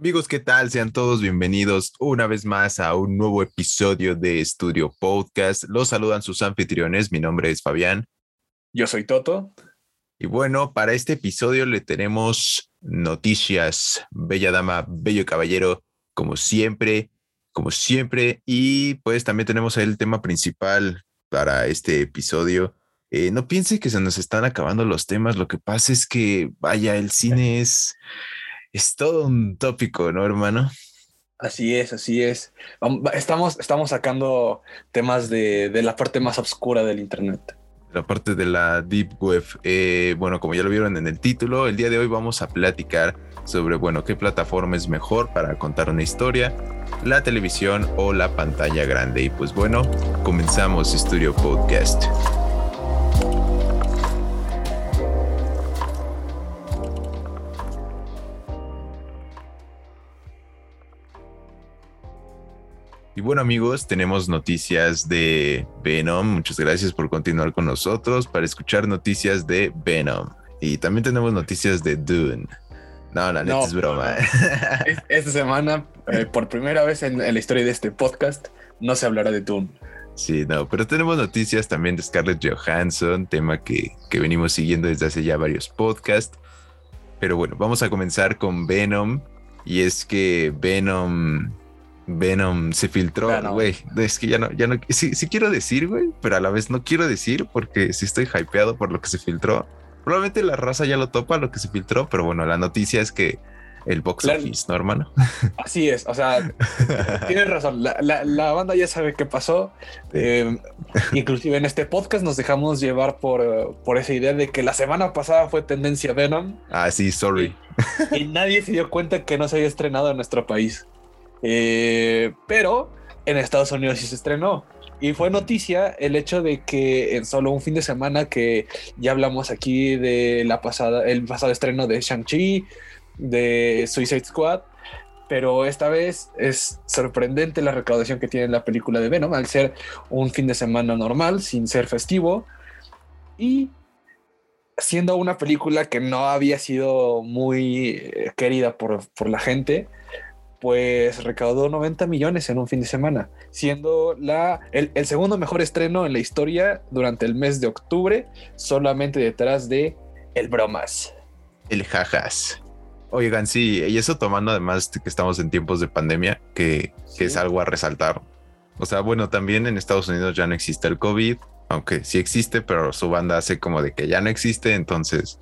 Amigos, ¿qué tal? Sean todos bienvenidos una vez más a un nuevo episodio de Estudio Podcast. Los saludan sus anfitriones. Mi nombre es Fabián. Yo soy Toto. Y bueno, para este episodio le tenemos noticias, bella dama, bello caballero, como siempre, como siempre. Y pues también tenemos el tema principal para este episodio. Eh, no piense que se nos están acabando los temas. Lo que pasa es que, vaya, el cine es es todo un tópico, ¿no, hermano? Así es, así es. Estamos, estamos sacando temas de, la parte más oscura del Internet. La parte de la Deep Web. Eh, bueno, como ya lo vieron en el título, el día de hoy vamos a platicar sobre, bueno, qué plataforma es mejor para contar una historia, la televisión o la pantalla grande. Y pues bueno, comenzamos Studio Podcast. Y bueno amigos, tenemos noticias de Venom. Muchas gracias por continuar con nosotros para escuchar noticias de Venom. Y también tenemos noticias de Dune. No, la neta es broma. Esta semana, eh, por primera vez en, la historia de este podcast, no se hablará de Dune. Sí, no, pero tenemos noticias también de Scarlett Johansson, tema que, que venimos siguiendo desde hace ya varios podcasts. Pero bueno, vamos a comenzar con Venom. Y es que Venom Venom se filtró, güey. Es que ya no, ya no, sí, sí quiero decir, güey, pero a la vez no quiero decir porque sí estoy hypeado por lo que se filtró. Probablemente la raza ya lo topa lo que se filtró, pero bueno, la noticia es que el box office, ¿no, hermano? Así es, o sea, tienes razón, la, banda ya sabe qué pasó. Eh, inclusive en este podcast nos dejamos llevar por, por esa idea de que la semana pasada fue tendencia Venom. Ah, sí, sorry. y nadie se dio cuenta que no se había estrenado en nuestro país. Eh, pero en Estados Unidos sí se estrenó. Y fue noticia el hecho de que en solo un fin de semana que ya hablamos aquí de la pasada, el pasado estreno de Shang-Chi, de Suicide Squad, pero esta vez es sorprendente la recaudación que tiene la película de Venom al ser un fin de semana normal, sin ser festivo, y siendo una película que no había sido muy querida por, por la gente, pues recaudó 90 millones en un fin de semana, siendo la, el, segundo mejor estreno en la historia durante el mes de octubre, solamente detrás de El Bromas. El Jajas. Oigan, sí, y eso tomando además que estamos en tiempos de pandemia, que, es algo a resaltar. O sea, bueno, también en Estados Unidos ya no existe el COVID, aunque sí existe, pero su banda hace como de que ya no existe, entonces,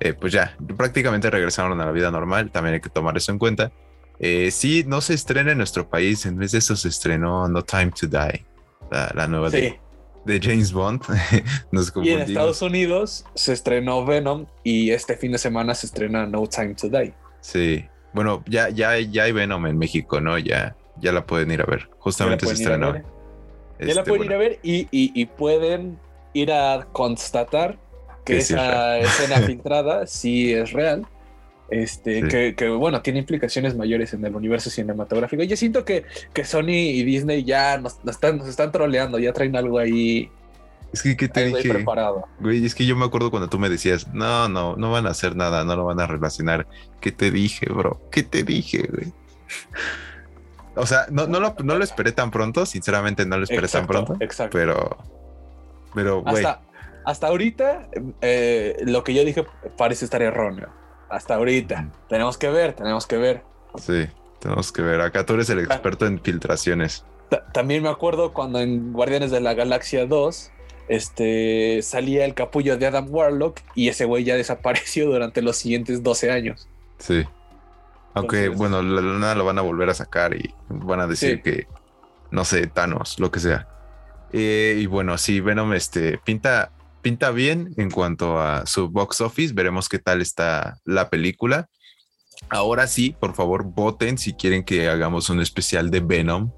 eh, pues ya, prácticamente regresaron a la vida normal, también hay que tomar eso en cuenta. Eh, sí, no se estrena en nuestro país. En vez de eso se estrenó No Time to Die, la, nueva de, James Bond. y en Estados Unidos se estrenó Venom y este fin de semana se estrena No Time to Die. Sí. Bueno, ya, ya, ya hay Venom en México, ¿no? Ya, ya la pueden ir a ver. Justamente se estrenó. ya la este, pueden ir a ver y, pueden ir a constatar que esa escena filtrada sí es real este, que, bueno, tiene implicaciones mayores en el universo cinematográfico. Yo siento que, que Sony y Disney ya nos, están, nos están troleando, ya traen algo ahí. Es que, ¿qué te dije? Preparado. Güey, es que yo me acuerdo cuando tú me decías, no, no, no van a hacer nada, no lo van a relacionar. ¿Qué te dije, bro? ¿Qué te dije, güey? O sea, no, no, lo, no lo esperé tan pronto, sinceramente no lo esperé tan pronto. Exacto. Pero, pero, güey. Hasta, hasta ahorita, eh, lo que yo dije parece estar erróneo hasta ahorita. Tenemos que ver, tenemos que ver. Sí, tenemos que ver. Acá tú eres el experto en filtraciones. También me acuerdo cuando en Guardianes de la Galaxia 2 este, salía el capullo de Adam Warlock y ese güey ya desapareció durante los siguientes 12 años. Sí. Aunque, bueno, nada lo van a volver a sacar y van a decir que, no sé, Thanos, lo que sea. Eh, y bueno, sí, Venom este, pinta, pinta bien en cuanto a su box office. Veremos qué tal está la película. Ahora sí, por favor, voten si quieren que hagamos un especial de Venom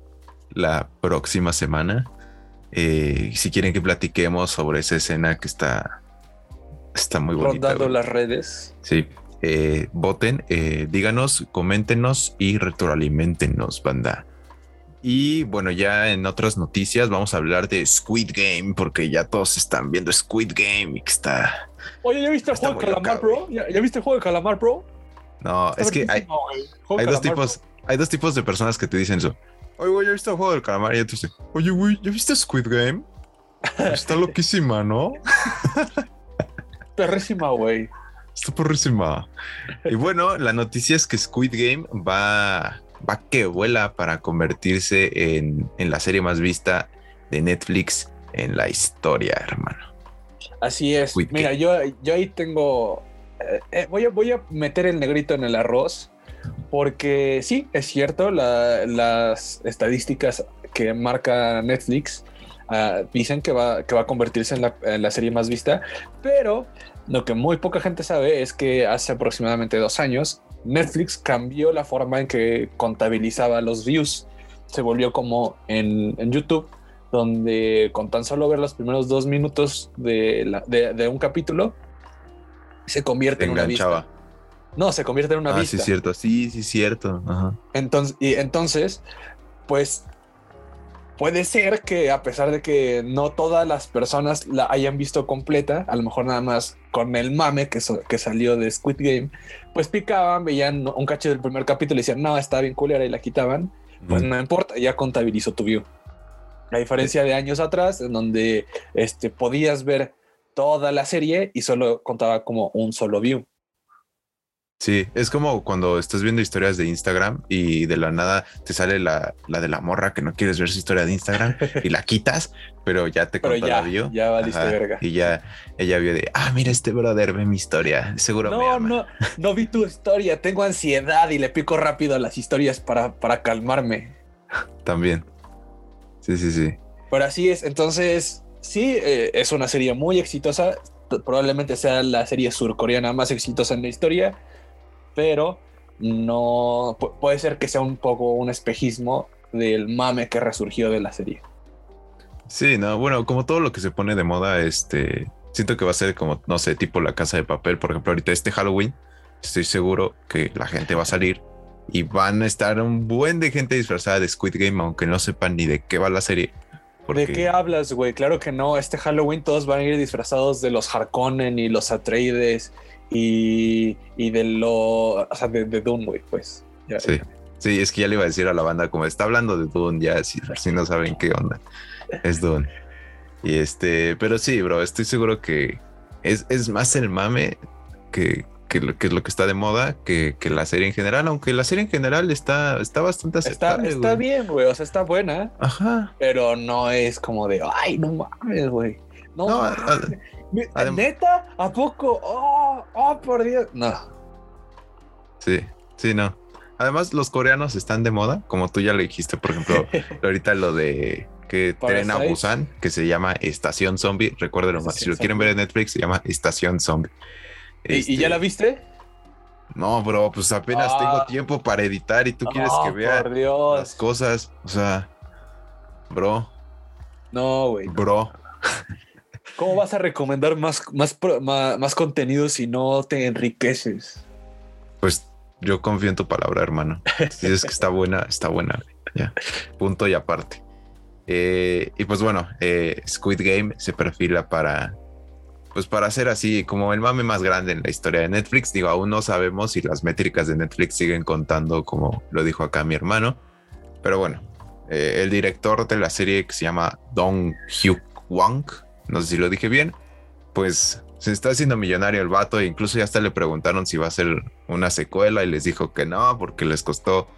la próxima semana. Eh, si quieren que platiquemos sobre esa escena que está, está muy bonita. Rondando las redes. Sí. Eh, voten, eh, díganos, coméntenos y retroalimentenos, banda. Y bueno, ya en otras noticias vamos a hablar de Squid Game, porque ya todos están viendo Squid Game y que está. Oye, ¿ya viste el juego de Calamar, bro? ¿Ya, viste el juego de Calamar, bro? No, es que hay, hay dos tipos, hay dos tipos de personas que te dicen eso. Oye, güey, ¿ya viste el juego del calamar? Y entonces, oye, güey, ¿ya viste Squid Game? Está loquísima, ¿no? Perrísima, güey. Está perrísima. Y bueno, la noticia es que Squid Game va, va que vuela para convertirse en, en la serie más vista de Netflix en la historia, hermano. Así es. Mira, yo, yo ahí tengo. Eh, eh, voy, a, voy a meter el negrito en el arroz. Porque sí, es cierto, las estadísticas que marca Netflix uh, dicen que va, que va a convertirse en la, en la, serie más vista, pero lo que muy poca gente sabe es que hace aproximadamente dos años Netflix cambió la forma en que contabilizaba los views. Se volvió como en, en YouTube, donde con tan solo ver los primeros dos minutos de, la, de, de un capítulo, se convierte en una vista. No, se convierte en una ah, vista. Sí, cierto. Sí, sí, cierto. Entonces, y entonces, pues puede ser que a pesar de que no todas las personas la hayan visto completa, a lo mejor nada más con el mame que, que salió de Squid Game, pues picaban, veían un cacho del primer capítulo y decían, no, está bien culera y la quitaban. Pues no importa, ya contabilizó tu view. A diferencia de años atrás, en donde este, podías ver toda la serie y solo contaba como un solo view. Sí, es como cuando estás viendo historias de Instagram y de la nada te sale la, la de la morra que no quieres ver su historia de Instagram y la quitas, pero ya te contó la vio. Ya valiste verga. Y ya ella vio de, ah, mira, este brother ve mi historia, seguro no, me ama. No, no vi tu historia, tengo ansiedad y le pico rápido a las historias para, para calmarme. También. Sí, sí, sí. Pero así es, entonces, sí, eh, es una serie muy exitosa, probablemente sea la serie surcoreana más exitosa en la historia pero no puede ser que sea un poco un espejismo del mame que resurgió de la serie. Sí, no, bueno, como todo lo que se pone de moda, este, siento que va a ser como, no sé, tipo la casa de papel, por ejemplo, ahorita este Halloween, estoy seguro que la gente va a salir y van a estar un buen de gente disfrazada de Squid Game, aunque no sepan ni de qué va la serie. ¿De qué hablas, güey? Claro que no. Este Halloween todos van a ir disfrazados de los Harkonnen y los Atreides y, y de lo, o sea, de, de Dune, güey, pues. sí. sí, es que ya le iba a decir a la banda, como está hablando de Dune, ya si, si no saben qué onda, es Dune. Y este, pero sí, bro, estoy seguro que es, es más el mame que, que, lo, que es lo que está de moda que, que, la serie en general, aunque la serie en general está, está bastante aceptable. Está, está bien, güey, o sea, está buena. Ajá. Pero no es como de, ay, no mames, güey. No, no mames. ¿Neta? ¿A poco? ¡Oh! ¡Oh, por Dios! No. Sí, sí, no. Además, los coreanos están de moda, como tú ya le dijiste, por ejemplo, ahorita lo de que tren a Busan, que se llama Estación Zombie. Recuérdenlo más. Si lo quieren ver en Netflix, se llama Estación Zombie. ¿Y, ya la este, viste? No, bro, pues apenas tengo ah. tiempo para editar y tú quieres que vea las cosas. O sea, bro. No, güey. Bro. ¿Cómo vas a recomendar más, más, más, contenido si no te enriqueces? Pues yo confío en tu palabra, hermano. Si dices que está buena, está buena. Ya. Punto y aparte. Eh, y pues bueno, eh, Squid Game se perfila para, pues para ser así como el mame más grande en la historia de Netflix. Digo, aún no sabemos si las métricas de Netflix siguen contando como lo dijo acá mi hermano. Pero bueno, eh, el director de la serie que se llama Dong Hyuk Wang no sé si lo dije bien, pues se está haciendo millonario el vato e incluso ya hasta le preguntaron si va a ser una secuela y les dijo que no, porque les costó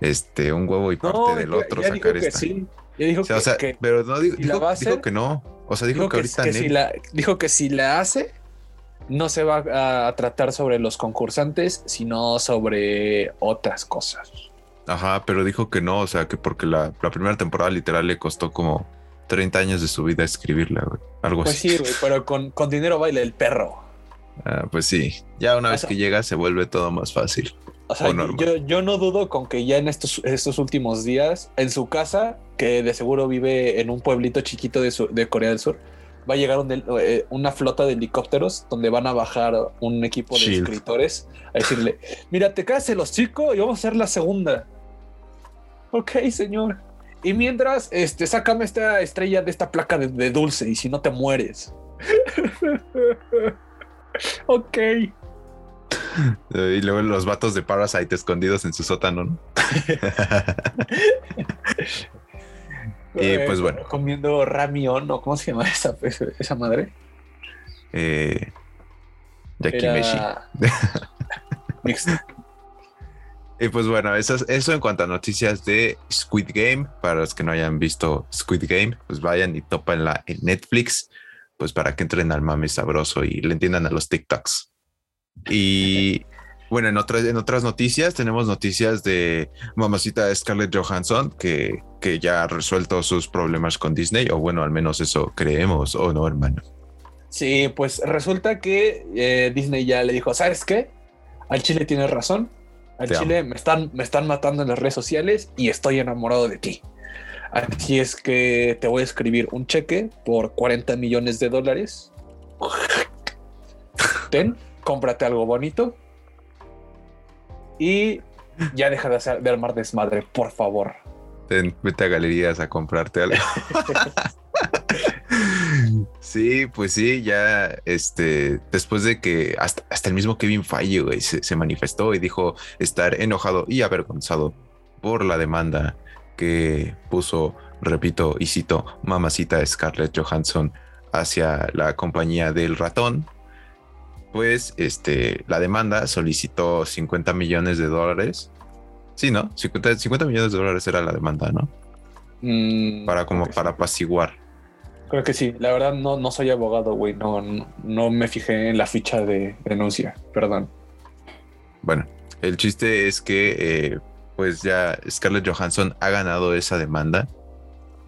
este un huevo y parte del otro sacar esta. Sí. Ya dijo que, pero no dijo, que no. O sea, dijo, que, ahorita si la, dijo que si la hace, no se va a tratar sobre los concursantes, sino sobre otras cosas. Ajá, pero dijo que no, o sea, que porque la, la primera temporada literal le costó como 30 años de su vida escribirla, güey. Algo pues así. sí, güey, pero con, con, dinero baila el perro. Ah, pues sí, ya una vez que llega se vuelve todo más fácil. O sea, yo, yo, no dudo con que ya en estos, estos últimos días, en su casa, que de seguro vive en un pueblito chiquito de, de Corea del Sur, va a llegar eh, una flota de helicópteros donde van a bajar un equipo de escritores a decirle, mira, te caes los chicos y vamos a hacer la segunda. Ok, señor. Y mientras, este, sácame esta estrella de esta placa de, dulce y si no te mueres. ok. Y luego los vatos de Parasite escondidos en su sótano, ¿no? y pues bueno. Comiendo ramión, ¿no? ¿Cómo se llama esa, esa madre? Eh, Yakimeshi. Y pues bueno, eso, eso en cuanto a noticias de Squid Game. Para los que no hayan visto Squid Game, pues vayan y topenla en Netflix, pues para que entren al mame sabroso y le entiendan a los TikToks. Y bueno, en otras, en otras noticias tenemos noticias de mamacita Scarlett Johansson que, que ya ha resuelto sus problemas con Disney, o bueno, al menos eso creemos, o no, hermano. Sí, pues resulta que eh, Disney ya le dijo, ¿sabes qué? Al Chile tienes razón. Al Chile me están, me están matando en las redes sociales y estoy enamorado de ti. Así es que te voy a escribir un cheque por 40 millones de dólares. Ten, cómprate algo bonito. Y ya deja de, hacer, de armar desmadre, por favor. Ten, vete a galerías a comprarte algo. Sí, pues sí, ya este, después de que hasta, el mismo Kevin Feige se, manifestó y dijo estar enojado y avergonzado por la demanda que puso, repito y cito, mamacita Scarlett Johansson hacia la compañía del ratón, pues este, la demanda solicitó 50 millones de dólares. Sí, ¿no? 50, millones de dólares era la demanda, ¿no? Mm, para como para apaciguar Creo que sí. La verdad no, no soy abogado, güey. No, no, me fijé en la ficha de denuncia. Perdón. Bueno, el chiste es que eh, pues ya Scarlett Johansson ha ganado esa demanda.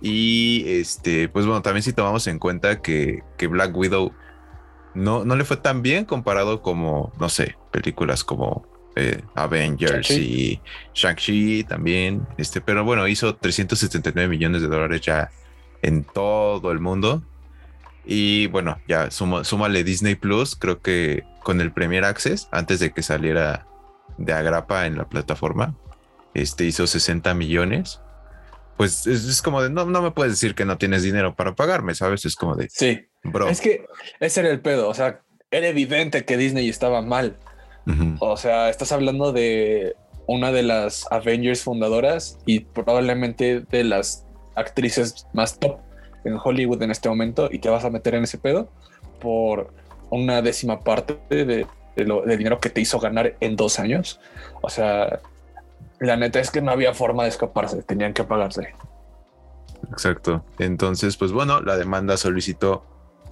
Y este, pues bueno, también si tomamos en cuenta que, que Black Widow no, no le fue tan bien comparado como, no sé, películas como eh, Avengers y Shang-Chi también. Este, pero bueno, hizo 379 millones de dólares ya en todo el mundo. Y bueno, ya súmale Disney Plus, creo que con el Premier Access, antes de que saliera de agrapa en la plataforma, este hizo 60 millones. Pues es, como de, no, no me puedes decir que no tienes dinero para pagarme, ¿sabes? Es como de, sí, bro. Es que ese era el pedo, o sea, era evidente que Disney estaba mal. O sea, estás hablando de una de las Avengers fundadoras y probablemente de las actrices más top en Hollywood en este momento y te vas a meter en ese pedo por una décima parte de, lo, dinero que te hizo ganar en dos años. O sea, la neta es que no había forma de escaparse, tenían que pagarse. Exacto. Entonces, pues bueno, la demanda solicitó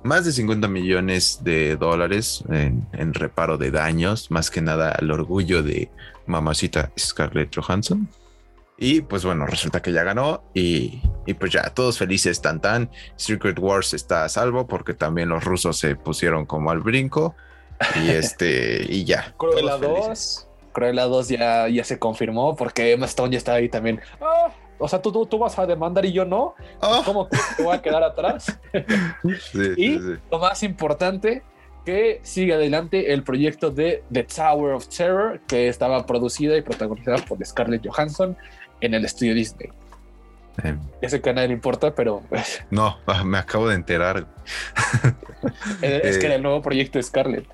más de 50 millones de dólares en, en, reparo de daños, más que nada al orgullo de mamacita Scarlett Johansson. Y pues bueno, resulta que ya ganó y, pues ya todos felices, tan tan. Secret Wars está a salvo porque también los rusos se pusieron como al brinco y este y ya. Cruella 2, Cruella 2 ya, ya se confirmó porque Emma Stone ya está ahí también. Ah, o sea, tú, tú, vas a demandar y yo no. Ah. ¿Cómo te voy a quedar atrás? y lo más importante, que sigue adelante el proyecto de The Tower of Terror, que estaba producida y protagonizada por Scarlett Johansson en el estudio Disney. Eh, ya sé que a nadie le importa, pero. No, ah, me acabo de enterar. es que era el nuevo proyecto de Scarlett.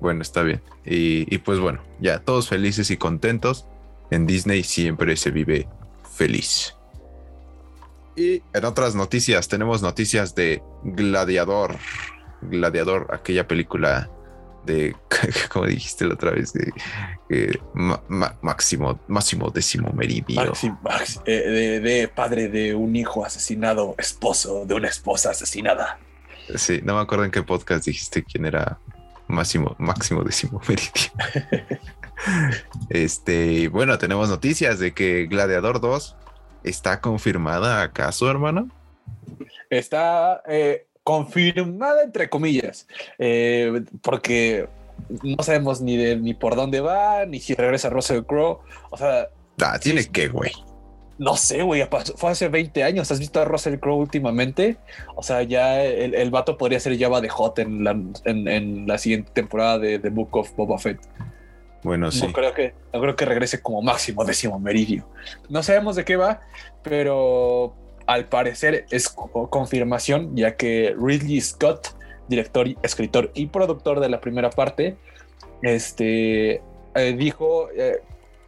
Bueno, está bien. Y, pues bueno, ya todos felices y contentos. En Disney siempre se vive feliz. Y en otras noticias, tenemos noticias de Gladiador. Gladiador, aquella película de, como dijiste la otra vez, de, máximo, máximo décimo meridio. Eh, de, padre de un hijo asesinado, esposo de una esposa asesinada. Sí, no me acuerdo en qué podcast dijiste quién era máximo, máximo décimo meridio. este, bueno, tenemos noticias de que Gladiador 2 está confirmada, ¿acaso, hermano? Está, eh, confirmada entre comillas, eh, porque no sabemos ni de ni por dónde va, ni si regresa Russell Crowe. O sea, ah, tiene que, güey. No sé, güey, fue hace 20 años. ¿Has visto a Russell Crowe últimamente? O sea, ya el, el vato podría ser Java de Hot en la, en, la siguiente temporada de The Book of Boba Fett. Bueno, sí. No creo que, no creo que regrese como máximo décimo meridio. No sabemos de qué va, pero al parecer es confirmación, ya que Ridley Scott, director, escritor y productor de la primera parte, este, eh, dijo, eh,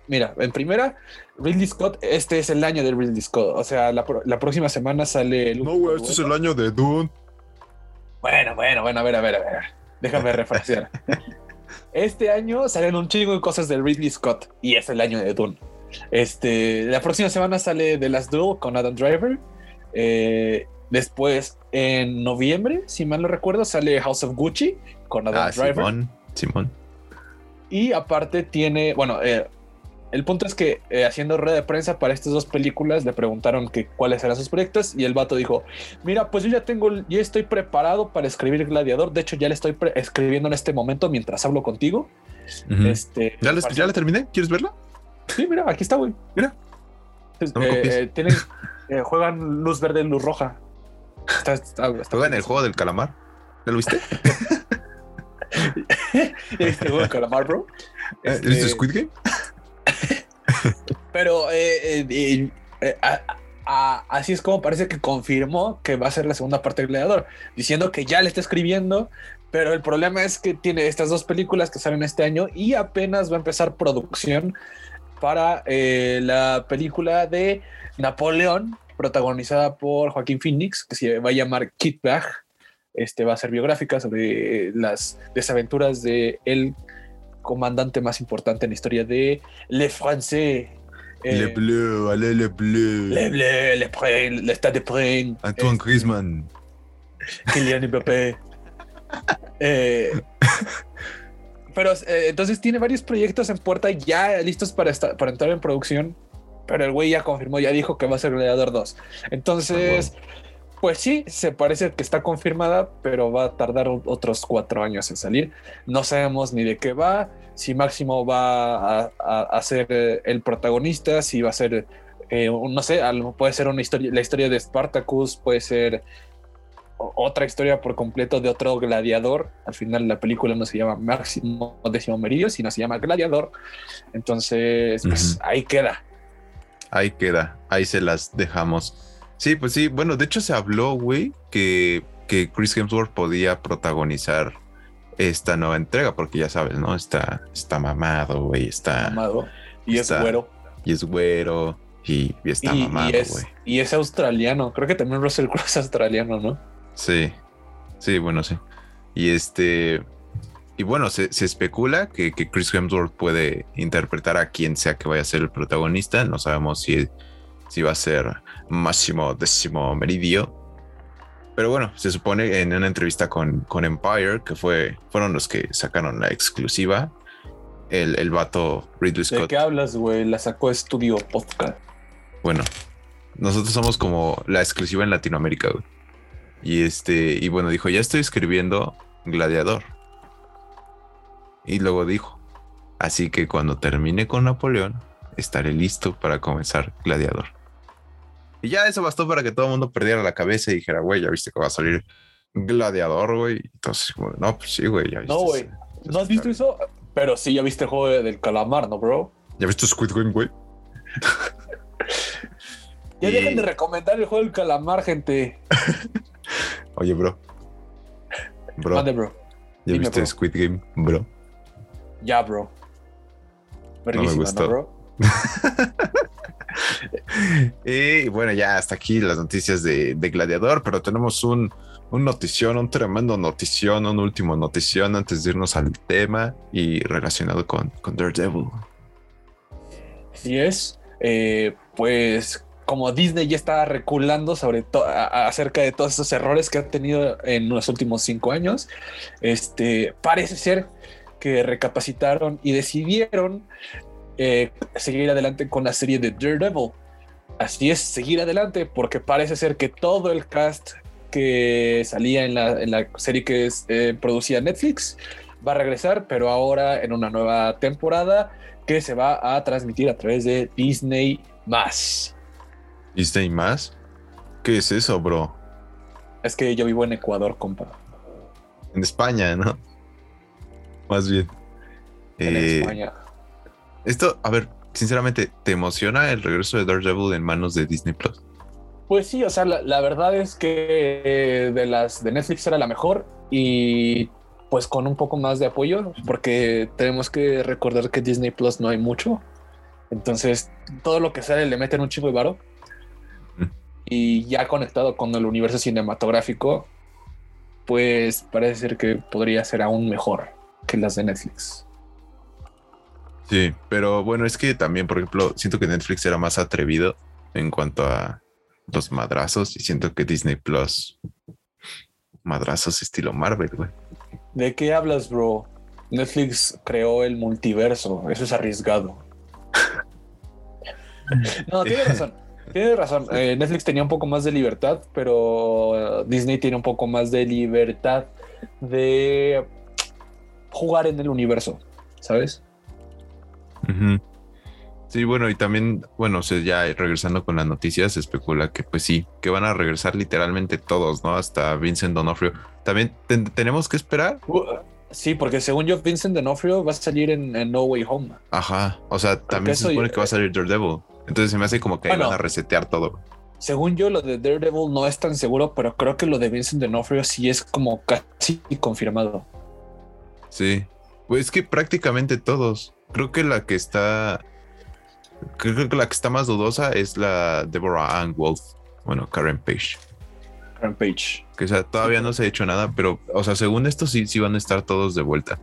mira, en primera, Ridley Scott, este es el año de Ridley Scott. O sea, la, próxima semana sale... no, güey, este es el año de Dune. Bueno, bueno, bueno, a ver, a ver, a ver. Déjame refrasear. este año salen un chingo de cosas de Ridley Scott y es el año de Dune. Este, la próxima semana sale The Last Duel con Adam Driver. Eh, después, en noviembre, si mal no recuerdo, sale House of Gucci con Adam ah, Driver. Simón, Simón. Y aparte tiene, bueno, eh, el punto es que eh, haciendo rueda de prensa para estas dos películas le preguntaron que cuáles eran sus proyectos y el vato dijo, mira, pues yo ya tengo, ya estoy preparado para escribir Gladiador, de hecho ya le estoy escribiendo en este momento mientras hablo contigo. este, ¿Ya, ¿Ya la terminé? ¿Quieres verla? Sí, mira, aquí está, güey. Mira. Eh, tienen, eh, juegan luz verde y luz roja. ¿Juegan el juego del calamar? ¿Ya lo viste? ¿Ya viste el juego del calamar, bro? ¿Viste este, Squid Game? Pero eh, así es como parece que confirmó que va a ser la segunda parte del Gladiador, diciendo que ya le está escribiendo, pero el problema es que tiene estas dos películas que salen este año y apenas va a empezar producción para eh, la película de Napoleón, protagonizada por Joaquín Phoenix, que se va a llamar Kid Bag. Este va a ser biográfica sobre las desaventuras de el comandante más importante en la historia de Le Français. le eh, Bleu, allez le Bleu. Le Bleu, le Pren, le Stade de Pren. Antoine este, Griezmann. Kylian Mbappé. eh, pero eh, entonces tiene varios proyectos en puerta ya listos para, para entrar en producción. Pero el güey ya confirmó, ya dijo que va a ser Gladiador 2. Entonces, pues sí, se parece que está confirmada, pero va a tardar otros cuatro años en salir. No sabemos ni de qué va, si Máximo va a, ser eh, el protagonista, si va a ser, eh, no sé, puede ser una historia, la historia de Spartacus, puede ser otra historia por completo de otro gladiador. Al final la película no se llama Máximo Décimo Meridio, sino se llama Gladiador. Entonces, pues ahí queda. Ahí queda, ahí se las dejamos. Sí, pues sí, bueno, de hecho se habló, güey, que, que Chris Hemsworth podía protagonizar esta nueva entrega, porque ya sabes, ¿no? Está, está mamado, güey, está... Mamado. Y es güero. Y es güero. Y, está mamado, güey. Y, y, es australiano. Creo que también Russell Crowe es australiano, ¿no? Sí, sí, bueno, sí. Y este, y bueno, se, especula que, Chris Hemsworth puede interpretar a quien sea que vaya a ser el protagonista. No sabemos si, si va a ser Máximo Décimo Meridio. Pero bueno, se supone en una entrevista con, con Empire, que fue, fueron los que sacaron la exclusiva, el, el vato Ridley Scott. ¿De qué hablas, güey? La sacó Estudio Podcast. Bueno, nosotros somos como la exclusiva en Latinoamérica, güey. Y este, y bueno, dijo, ya estoy escribiendo Gladiador. Y luego dijo, así que cuando termine con Napoleón, estaré listo para comenzar Gladiador. Y ya eso bastó para que todo el mundo perdiera la cabeza y dijera, güey, ya viste que va a salir Gladiador, güey. Entonces, no, pues sí, güey, ya viste. No, güey. ¿No has visto eso? Pero sí, ya viste el juego del calamar, ¿no, bro? ¿Ya viste Squid Game, güey? ya dejen de recomendar el juego del calamar, gente. Oye, bro. Bro. bro. ¿Ya viste Squid Game, bro? Ya, bro. no me gustó. bro? y bueno, ya hasta aquí las noticias de, Gladiador, pero tenemos un, un notición, un tremendo notición, un último notición antes de irnos al tema y relacionado con, con Daredevil. Así es. Eh, pues como Disney ya está reculando sobre todo acerca de todos esos errores que ha tenido en los últimos cinco años, este parece ser que recapacitaron y decidieron eh, seguir adelante con la serie de Daredevil. Así es, seguir adelante, porque parece ser que todo el cast que salía en la, serie que eh, producía Netflix va a regresar, pero ahora en una nueva temporada que se va a transmitir a través de Disney más. ¿Disney más? ¿Qué es eso, bro? Es que yo vivo en Ecuador, compa. En España, ¿no? Más bien. En eh, España. Esto, a ver, sinceramente, ¿te emociona el regreso de Daredevil en manos de Disney Plus? Pues sí, o sea, la, verdad es que eh, de las de Netflix era la mejor y pues con un poco más de apoyo, porque tenemos que recordar que Disney Plus no hay mucho. Entonces, todo lo que sale le meten un chico de varo. Y ya conectado con el universo cinematográfico, pues parece ser que podría ser aún mejor que las de Netflix. Sí, pero bueno, es que también, por ejemplo, siento que Netflix era más atrevido en cuanto a los madrazos y siento que Disney Plus madrazos estilo Marvel, güey. ¿De qué hablas, bro? Netflix creó el multiverso, eso es arriesgado. no, tiene razón. Tiene razón. Eh, Netflix tenía un poco más de libertad, pero Disney tiene un poco más de libertad de jugar en el universo, ¿sabes? Sí, bueno, y también, bueno, ya regresando con las noticias, se especula que pues sí, que van a regresar literalmente todos, ¿no? Hasta Vincent Donofrio. También tenemos que esperar. Uh, sí, porque según yo, Vincent Donofrio va a salir en, No Way Home. Ajá, o sea, también se supone que va a salir Daredevil. Entonces se me hace como que van a resetear todo. Según yo, lo de Daredevil no es tan seguro, pero creo que lo de Vincent Donofrio sí es como casi confirmado. Sí, pues es que prácticamente todos. Creo que la que está Creo que la que está más dudosa es la Deborah Ann Wolf. Bueno, Karen Page. Karen Page. Que o sea, todavía no se ha hecho nada, pero, o sea, según esto sí, sí van a estar todos de vuelta.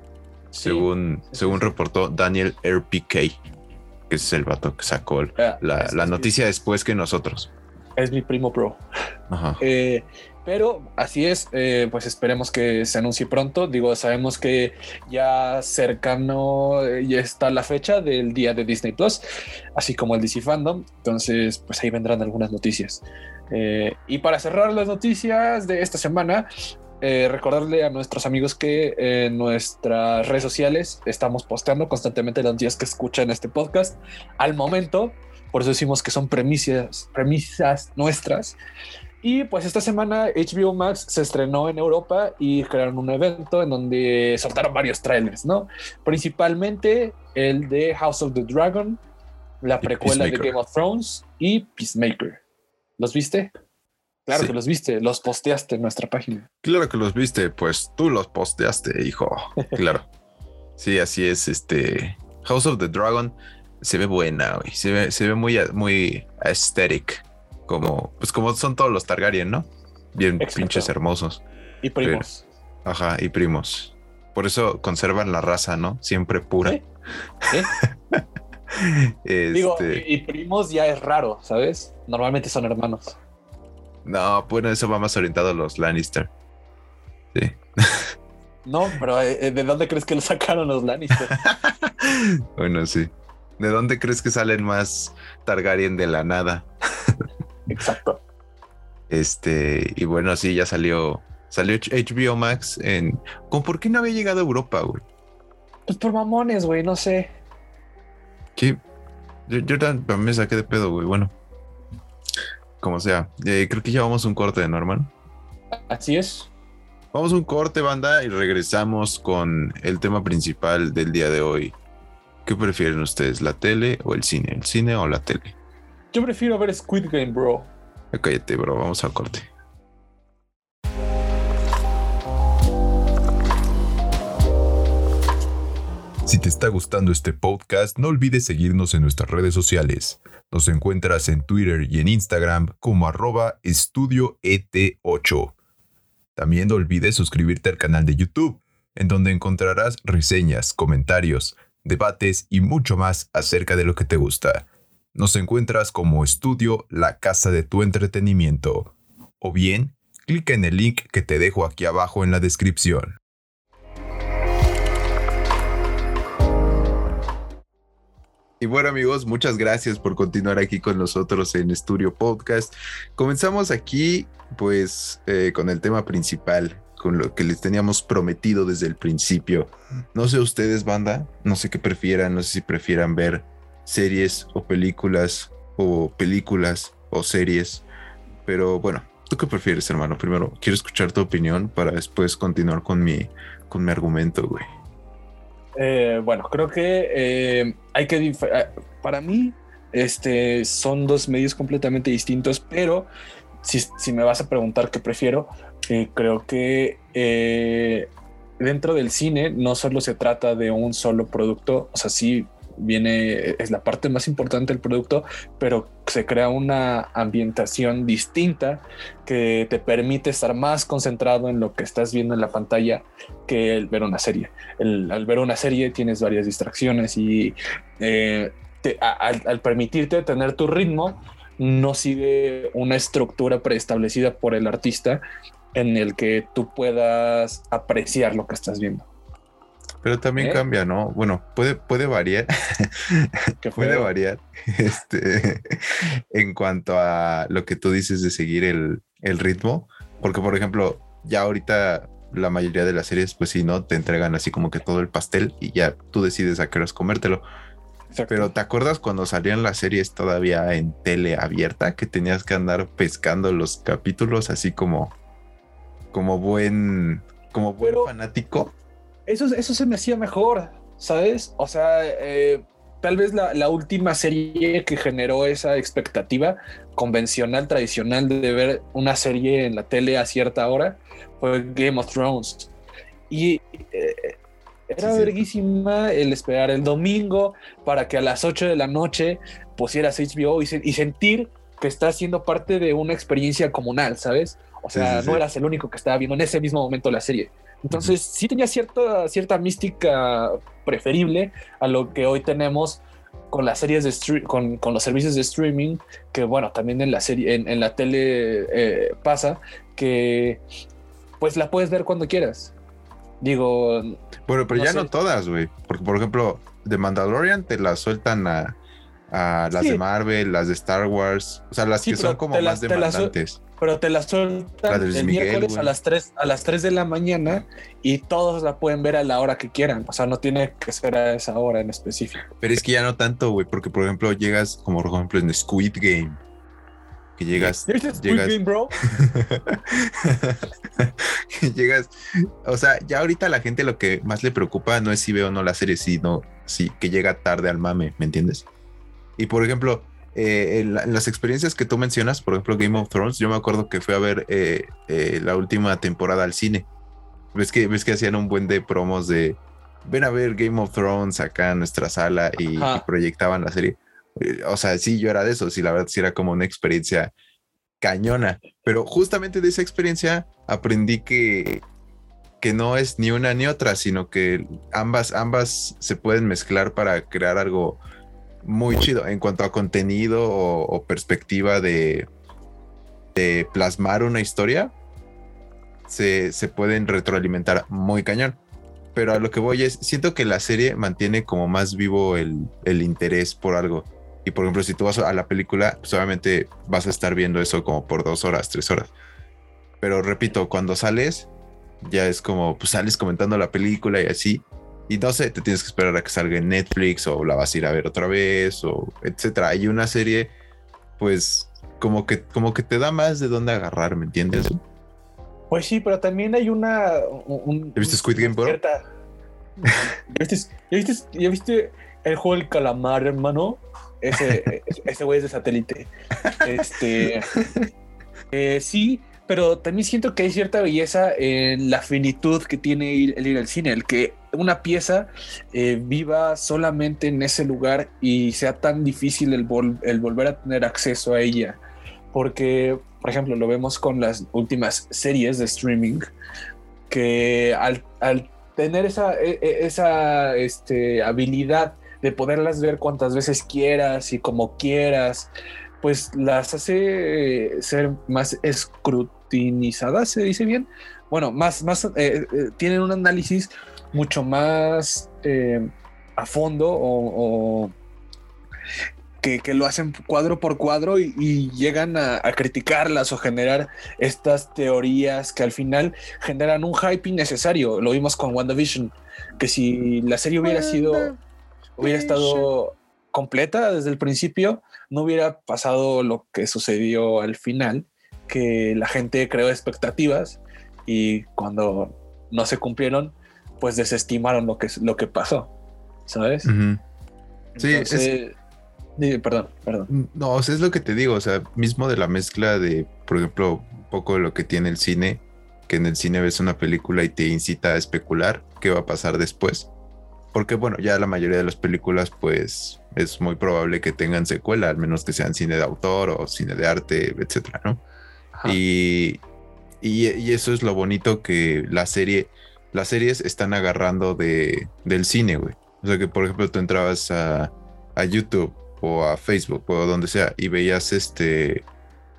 según, según reportó Daniel RPK, que es el vato que sacó ah, la, noticia después que nosotros. Es mi primo pro. Ajá. Eh, pero así es, eh, pues esperemos que se anuncie pronto. Digo, sabemos que ya cercano eh, ya está la fecha del día de Disney Plus, así como el DC Fandom. Entonces, pues ahí vendrán algunas noticias. Eh, y para cerrar las noticias de esta semana, recordarle a nuestros amigos que en nuestras redes sociales estamos posteando constantemente los días que escuchan este podcast. Al momento, por eso decimos que son premisas, premisas nuestras. Y pues esta semana HBO Max se estrenó en Europa y crearon un evento en donde soltaron varios trailers, ¿no? Principalmente el de House of the Dragon, la precuela de Game of Thrones y Peacemaker. ¿Los viste? Claro que los viste, los posteaste en nuestra página. Claro que los viste, pues tú los posteaste, hijo. Claro. sí, así es. Este House of the Dragon se ve buena, Se ve, se ve muy, muy aesthetic como, pues como son todos los Targaryen, ¿no? Bien pinches hermosos. Y primos. ajá, y primos. Por eso conservan la raza, ¿no? Siempre pura. ¿Sí? Digo, este y, primos ya es raro, ¿sabes? Normalmente son hermanos. No, bueno, eso va más orientado a los Lannister. Sí. No, pero eh, ¿de dónde crees que lo sacaron los Lannister? bueno, sí. ¿De dónde crees que salen más Targaryen de la nada? Exacto. Este, y bueno, sí, ya salió. Salió HBO Max en. ¿Cómo por qué no había llegado a Europa, güey? Pues por mamones, güey, no sé. Sí. Yo, yo también me saqué de pedo, güey. Bueno. Como sea. Eh, creo que ya vamos un corte, ¿no, hermano? Así es. Vamos a un corte, banda, y regresamos con el tema principal del día de hoy. ¿Qué prefieren ustedes, la tele o el cine? ¿El cine o la tele? Yo prefiero ver Squid Game, bro. Cállate, bro. Vamos al corte. Si te está gustando este podcast, no olvides seguirnos en nuestras redes sociales. Nos encuentras en Twitter y en Instagram como arroba estudioet8. También no olvides suscribirte al canal de YouTube, en donde encontrarás reseñas, comentarios, debates y mucho más acerca de lo que te gusta. Nos encuentras como estudio La Casa de tu Entretenimiento. O bien, clica en el link que te dejo aquí abajo en la descripción. Y bueno amigos, muchas gracias por continuar aquí con nosotros en Estudio Podcast. Comenzamos aquí pues eh, con el tema principal, con lo que les teníamos prometido desde el principio. No sé ustedes, banda, no sé qué prefieran, no sé si prefieran ver series o películas o películas o series. Pero bueno, ¿tú qué prefieres, hermano? Primero, quiero escuchar tu opinión para después continuar con mi, con mi argumento, güey. Eh, bueno, creo que eh, hay que... Eh, para mí, este, son dos medios completamente distintos, pero si, si me vas a preguntar qué prefiero, creo que dentro del cine no solo se trata de un solo producto, o sea, sí viene, es la parte más importante del producto, pero se crea una ambientación distinta que te permite estar más concentrado en lo que estás viendo en la pantalla que el ver una serie. al ver una serie tienes varias distracciones y eh, al, permitirte tener tu ritmo, no sigue una estructura preestablecida por el artista en el que tú puedas apreciar lo que estás viendo. Pero también ¿Eh? cambia, ¿no? Bueno, puede, puede variar. puede variar. Este, en cuanto a lo que tú dices de seguir el, ritmo. Porque, por ejemplo, ya ahorita la mayoría de las series, pues sí, ¿no? Te entregan así como que todo el pastel y ya tú decides a qué horas comértelo. Pero ¿te acuerdas cuando salían las series todavía en tele abierta que tenías que andar pescando los capítulos así como como buen como buen fanático? Eso, eso se me hacía mejor, ¿sabes? O sea, eh, tal vez la, última serie que generó esa expectativa convencional, tradicional de ver una serie en la tele a cierta hora fue Game of Thrones. Y eh, era verguísima el esperar el domingo para que a las 8 de la noche pusieras HBO y, y sentir que estás siendo parte de una experiencia comunal, ¿sabes? O sea, no eras el único que estaba viendo en ese mismo momento la serie. Entonces, sí tenía cierta, cierta mística preferible a lo que hoy tenemos con las series de con, con, los servicios de streaming, que bueno, también en la serie, en, la tele eh, pasa, que pues la puedes ver cuando quieras. Digo. Bueno, pero ya no todas, güey. Porque, por ejemplo, de Mandalorian te la sueltan a, a las de Marvel, las de Star Wars, o sea, las que son como más demandantes pero te la sueltan el miércoles a las 3 a las 3 de la mañana y todos la pueden ver a la hora que quieran, o sea, no tiene que ser a esa hora en específico. Pero es que ya no tanto, güey, porque por ejemplo llegas como por ejemplo en Squid Game que llegas Squid Game, bro? llegas, o sea, ya ahorita a la gente lo que más le preocupa no es si veo o no la serie, sino si que llega tarde al mame, ¿me entiendes? Y por ejemplo, eh, en, las experiencias que tú mencionas, por ejemplo, Game of Thrones, yo me acuerdo que fui a ver eh, eh, la última temporada al cine. Ves que, ves que hacían un buen de promos de ven a ver Game of Thrones acá en nuestra sala y, proyectaban la serie. o sea, sí, yo era de eso, sí, la verdad sí era como una experiencia cañona, pero justamente de esa experiencia aprendí que, que no es ni una ni otra, sino que ambas, ambas se pueden mezclar para crear algo muy chido en cuanto a contenido o, perspectiva de, de, plasmar una historia. Se, pueden retroalimentar muy cañón. Pero a lo que voy es, siento que la serie mantiene como más vivo el, interés por algo. Y por ejemplo, si tú vas a la película, pues obviamente vas a estar viendo eso como por dos horas, tres horas. Pero repito, cuando sales, ya es como, pues sales comentando la película y así. Y no sé, te tienes que esperar a que salga en Netflix o la vas a ir a ver otra vez o etcétera. Hay una serie, pues, como que, como que te da más de dónde agarrar, ¿me entiendes? Pues sí, pero también hay una. viste Squid Game, bro? ¿Ya viste, viste, el juego del calamar, hermano? Ese, ese güey es de satélite. Este. Eh, sí, pero también siento que hay cierta belleza en la finitud que tiene el ir al cine, el que una pieza eh, viva solamente en ese lugar y sea tan difícil el, volver a tener acceso a ella. Porque, por ejemplo, lo vemos con las últimas series de streaming, que al, tener esa, e, e, esa este, habilidad de poderlas ver cuantas veces quieras y como quieras, pues las hace ser más escrutinizadas, se dice bien. Bueno, más, más eh, eh, tienen un análisis mucho más eh, a fondo o, que, lo hacen cuadro por cuadro y, llegan a, criticarlas o generar estas teorías que al final generan un hype innecesario. Lo vimos con WandaVision, que si la serie hubiera sido, hubiera estado completa desde el principio, no hubiera pasado lo que sucedió al final, que la gente creó expectativas y cuando no se cumplieron, pues desestimaron lo que, lo que pasó, ¿sabes? Sí, perdón, perdón. No, es lo que te digo, o sea, mismo de la mezcla de, por ejemplo, un poco de lo que tiene el cine que en el cine ves una película y te incita a especular qué va a pasar después. Porque bueno, ya la mayoría de las películas pues es muy probable que tengan secuela, al menos que sean cine de autor o cine de arte, etcétera, ¿no? Y, y, eso es lo bonito que la serie, las series están agarrando de, del cine, güey. O sea que, por ejemplo, tú entrabas a, a YouTube o a Facebook o donde sea y veías este,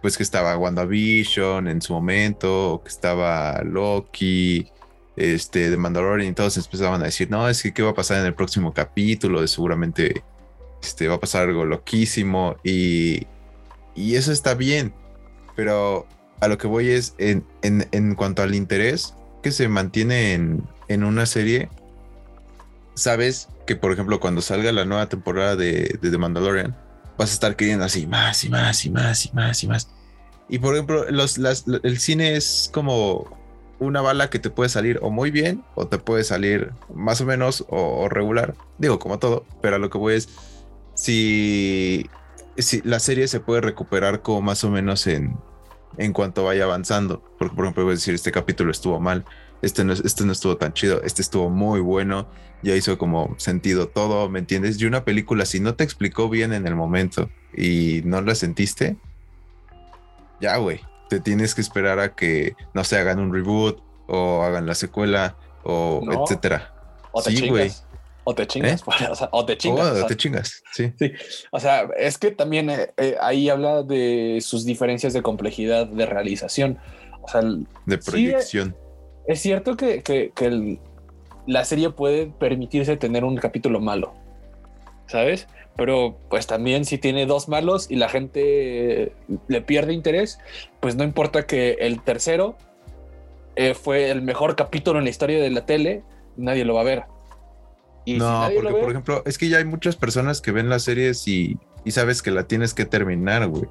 pues que estaba WandaVision en su momento, o que estaba Loki, este, de Mandalorian y todos empezaban a decir, no, es que qué va a pasar en el próximo capítulo, de seguramente este, va a pasar algo loquísimo y, y eso está bien, pero a lo que voy es en, en, en cuanto al interés que se mantiene en, en, una serie, sabes que por ejemplo cuando salga la nueva temporada de, de The Mandalorian, vas a estar queriendo así más y más y más y más y más. Y por ejemplo, los, el cine es como una bala que te puede salir o muy bien o te puede salir más o menos o, regular. Digo, como todo, pero a lo que voy es si, si la serie se puede recuperar como más o menos en, en cuanto vaya avanzando. Porque, por ejemplo, voy a decir, este capítulo estuvo mal, este no, este no estuvo tan chido, este estuvo muy bueno, ya hizo como sentido todo, ¿me entiendes? Y una película, si no te explicó bien en el momento y no la sentiste, ya, güey, te tienes que esperar a que, no sé, hagan un reboot o hagan la secuela o etcétera. O te chingas. O te chingas, ¿Eh? o, te chingas. O, te chingas, sí. sí. O sea, es que también eh, eh, ahí habla de sus diferencias de complejidad de realización. O sea, de proyección. es cierto que, que, que la serie puede permitirse tener un capítulo malo, ¿sabes? pero pues también si tiene dos malos y la gente le pierde interés, pues no importa que el tercero eh, fue el mejor capítulo en la historia de la tele, nadie lo va a ver. No, porque por ejemplo, es que ya hay muchas personas que ven las series y, sabes que la tienes que terminar, güey.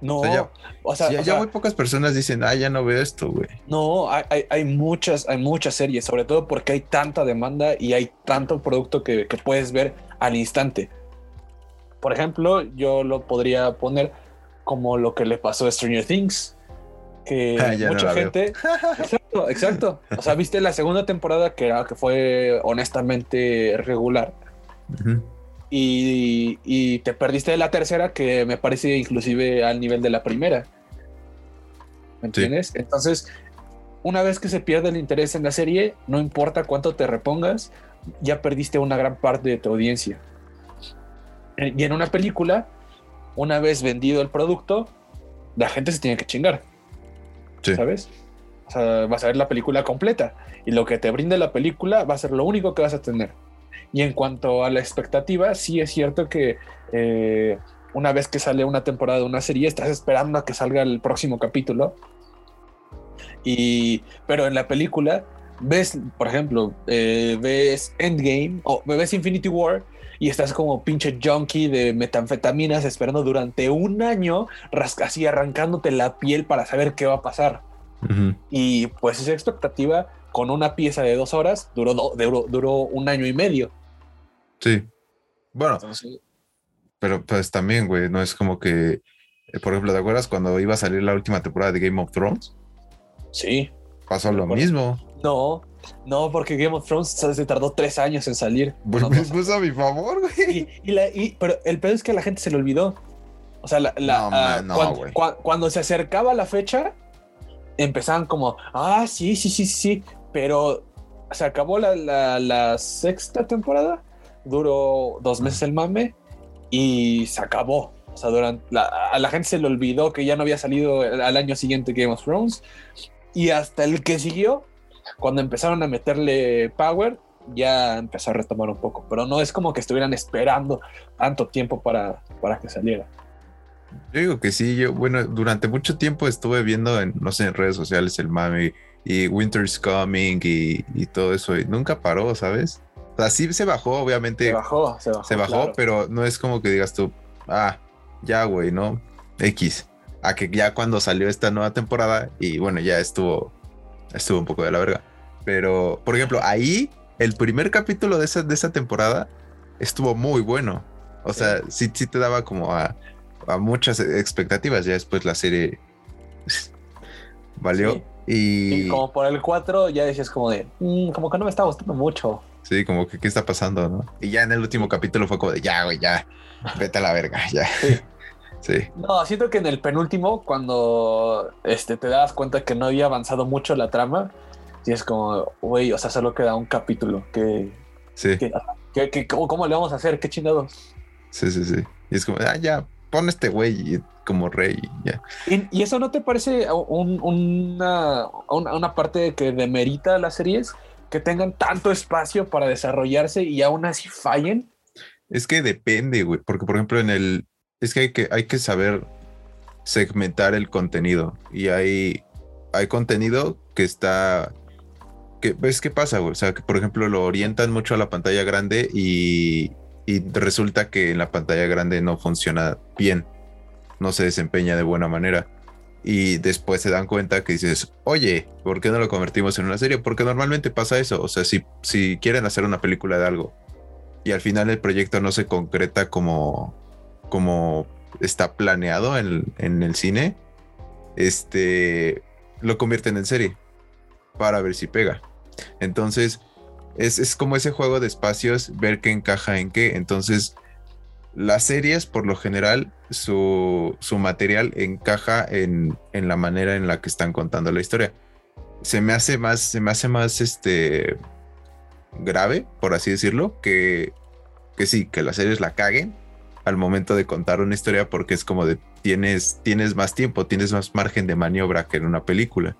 No, o sea, ya, muy pocas personas dicen, ah, ya no veo esto, güey. No, hay, hay, muchas, hay muchas series, sobre todo porque hay tanta demanda y hay tanto producto que, que puedes ver al instante. Por ejemplo, yo lo podría poner como lo que le pasó a Stranger Things, que ah, mucha gente. exacto, exacto. O sea, viste la segunda temporada que era que fue honestamente regular. y, te perdiste de la tercera, que me parece inclusive al nivel de la primera. ¿Me entiendes? Entonces, una vez que se pierde el interés en la serie, no importa cuánto te repongas, ya perdiste una gran parte de tu audiencia. Y en una película, una vez vendido el producto, la gente se tiene que chingar. ¿Sabes? O sea, vas a ver la película completa y lo que te brinde la película va a ser lo único que vas a tener. Y en cuanto a la expectativa, sí es cierto que eh, una vez que sale una temporada de una serie, estás esperando a que salga el próximo capítulo. Y, pero en la película ves, por ejemplo, eh, ves Endgame o ves Infinity War y estás como pinche junkie de metanfetaminas esperando durante un año, así arrancándote la piel para saber qué va a pasar. Y pues esa expectativa con una pieza de dos horas duró, duró, un año y medio. Sí. Bueno, pero pues también, güey, no es como que, eh, por ejemplo, ¿te acuerdas cuando iba a salir la última temporada de Game of Thrones? Sí. Pasó lo mismo. No, no, porque Game of Thrones se tardó tres años en salir. Pues, pues a mi favor, güey. Y, pero el pedo es que a la gente se le olvidó. O sea, la, ah, cuando, se acercaba la fecha, empezaban como, ah, sí, sí, sí, sí, pero se acabó la, sexta temporada, duró dos meses el mame y se acabó. O sea, durante a la gente se le olvidó que ya no había salido al año siguiente Game of Thrones y hasta el que siguió cuando empezaron a meterle power, ya empezó a retomar un poco, pero no es como que estuvieran esperando tanto tiempo para, para que saliera. Yo digo que sí, yo, bueno, durante mucho tiempo estuve viendo en, no sé, en redes sociales el mami y Winter's Coming y, todo eso, y nunca paró, ¿sabes? O sea, sí se bajó, obviamente. Se bajó, se bajó. Se bajó, pero no es como que digas tú, ah, ya, güey, ¿no? X. A que ya cuando salió esta nueva temporada y bueno, ya estuvo estuvo un poco de la verga. Pero, por ejemplo, ahí, el primer capítulo de esa, de esa temporada estuvo muy bueno. O sea, sí, sí te daba como a, muchas expectativas. Ya después la serie valió. Y... como por el 4 ya decías como de, mm, como que no me está gustando mucho. Sí, como que qué está pasando, ¿no? Y ya en el último capítulo fue como de, ya, güey, ya, vete a la verga, ya. Sí. Sí. No, siento que en el penúltimo, cuando este, te das cuenta que no había avanzado mucho la trama, y es como, güey, o sea, solo queda un capítulo. Que, sí. Que, que, ¿cómo, le vamos a hacer? ¿Qué chingados? Sí, sí, sí. Y es como, ah, ya, pon este güey como rey. Ya. ¿Y, eso no te parece una, una, parte que demerita las series? Que tengan tanto espacio para desarrollarse y aún así fallen. Es que depende, güey, porque por ejemplo en el, es que hay que, hay que saber segmentar el contenido y hay, hay contenido que está que ves qué pasa. O sea, que por ejemplo lo orientan mucho a la pantalla grande y, y, resulta que en la pantalla grande no funciona bien, no se desempeña de buena manera. Y después se dan cuenta que dices, oye, ¿por qué no lo convertimos en una serie? Porque normalmente pasa eso. O sea, si, si quieren hacer una película de algo y al final el proyecto no se concreta como, como está planeado en, el cine, este, lo convierten en serie para ver si pega. Entonces, es, como ese juego de espacios, ver qué encaja en qué. Entonces, las series, por lo general, su, material encaja en, la manera en la que están contando la historia. Se me hace más, se me hace más este grave, por así decirlo, que, que sí, que las series la caguen al momento de contar una historia porque es como de tienes, tienes más tiempo, tienes más margen de maniobra que en una película.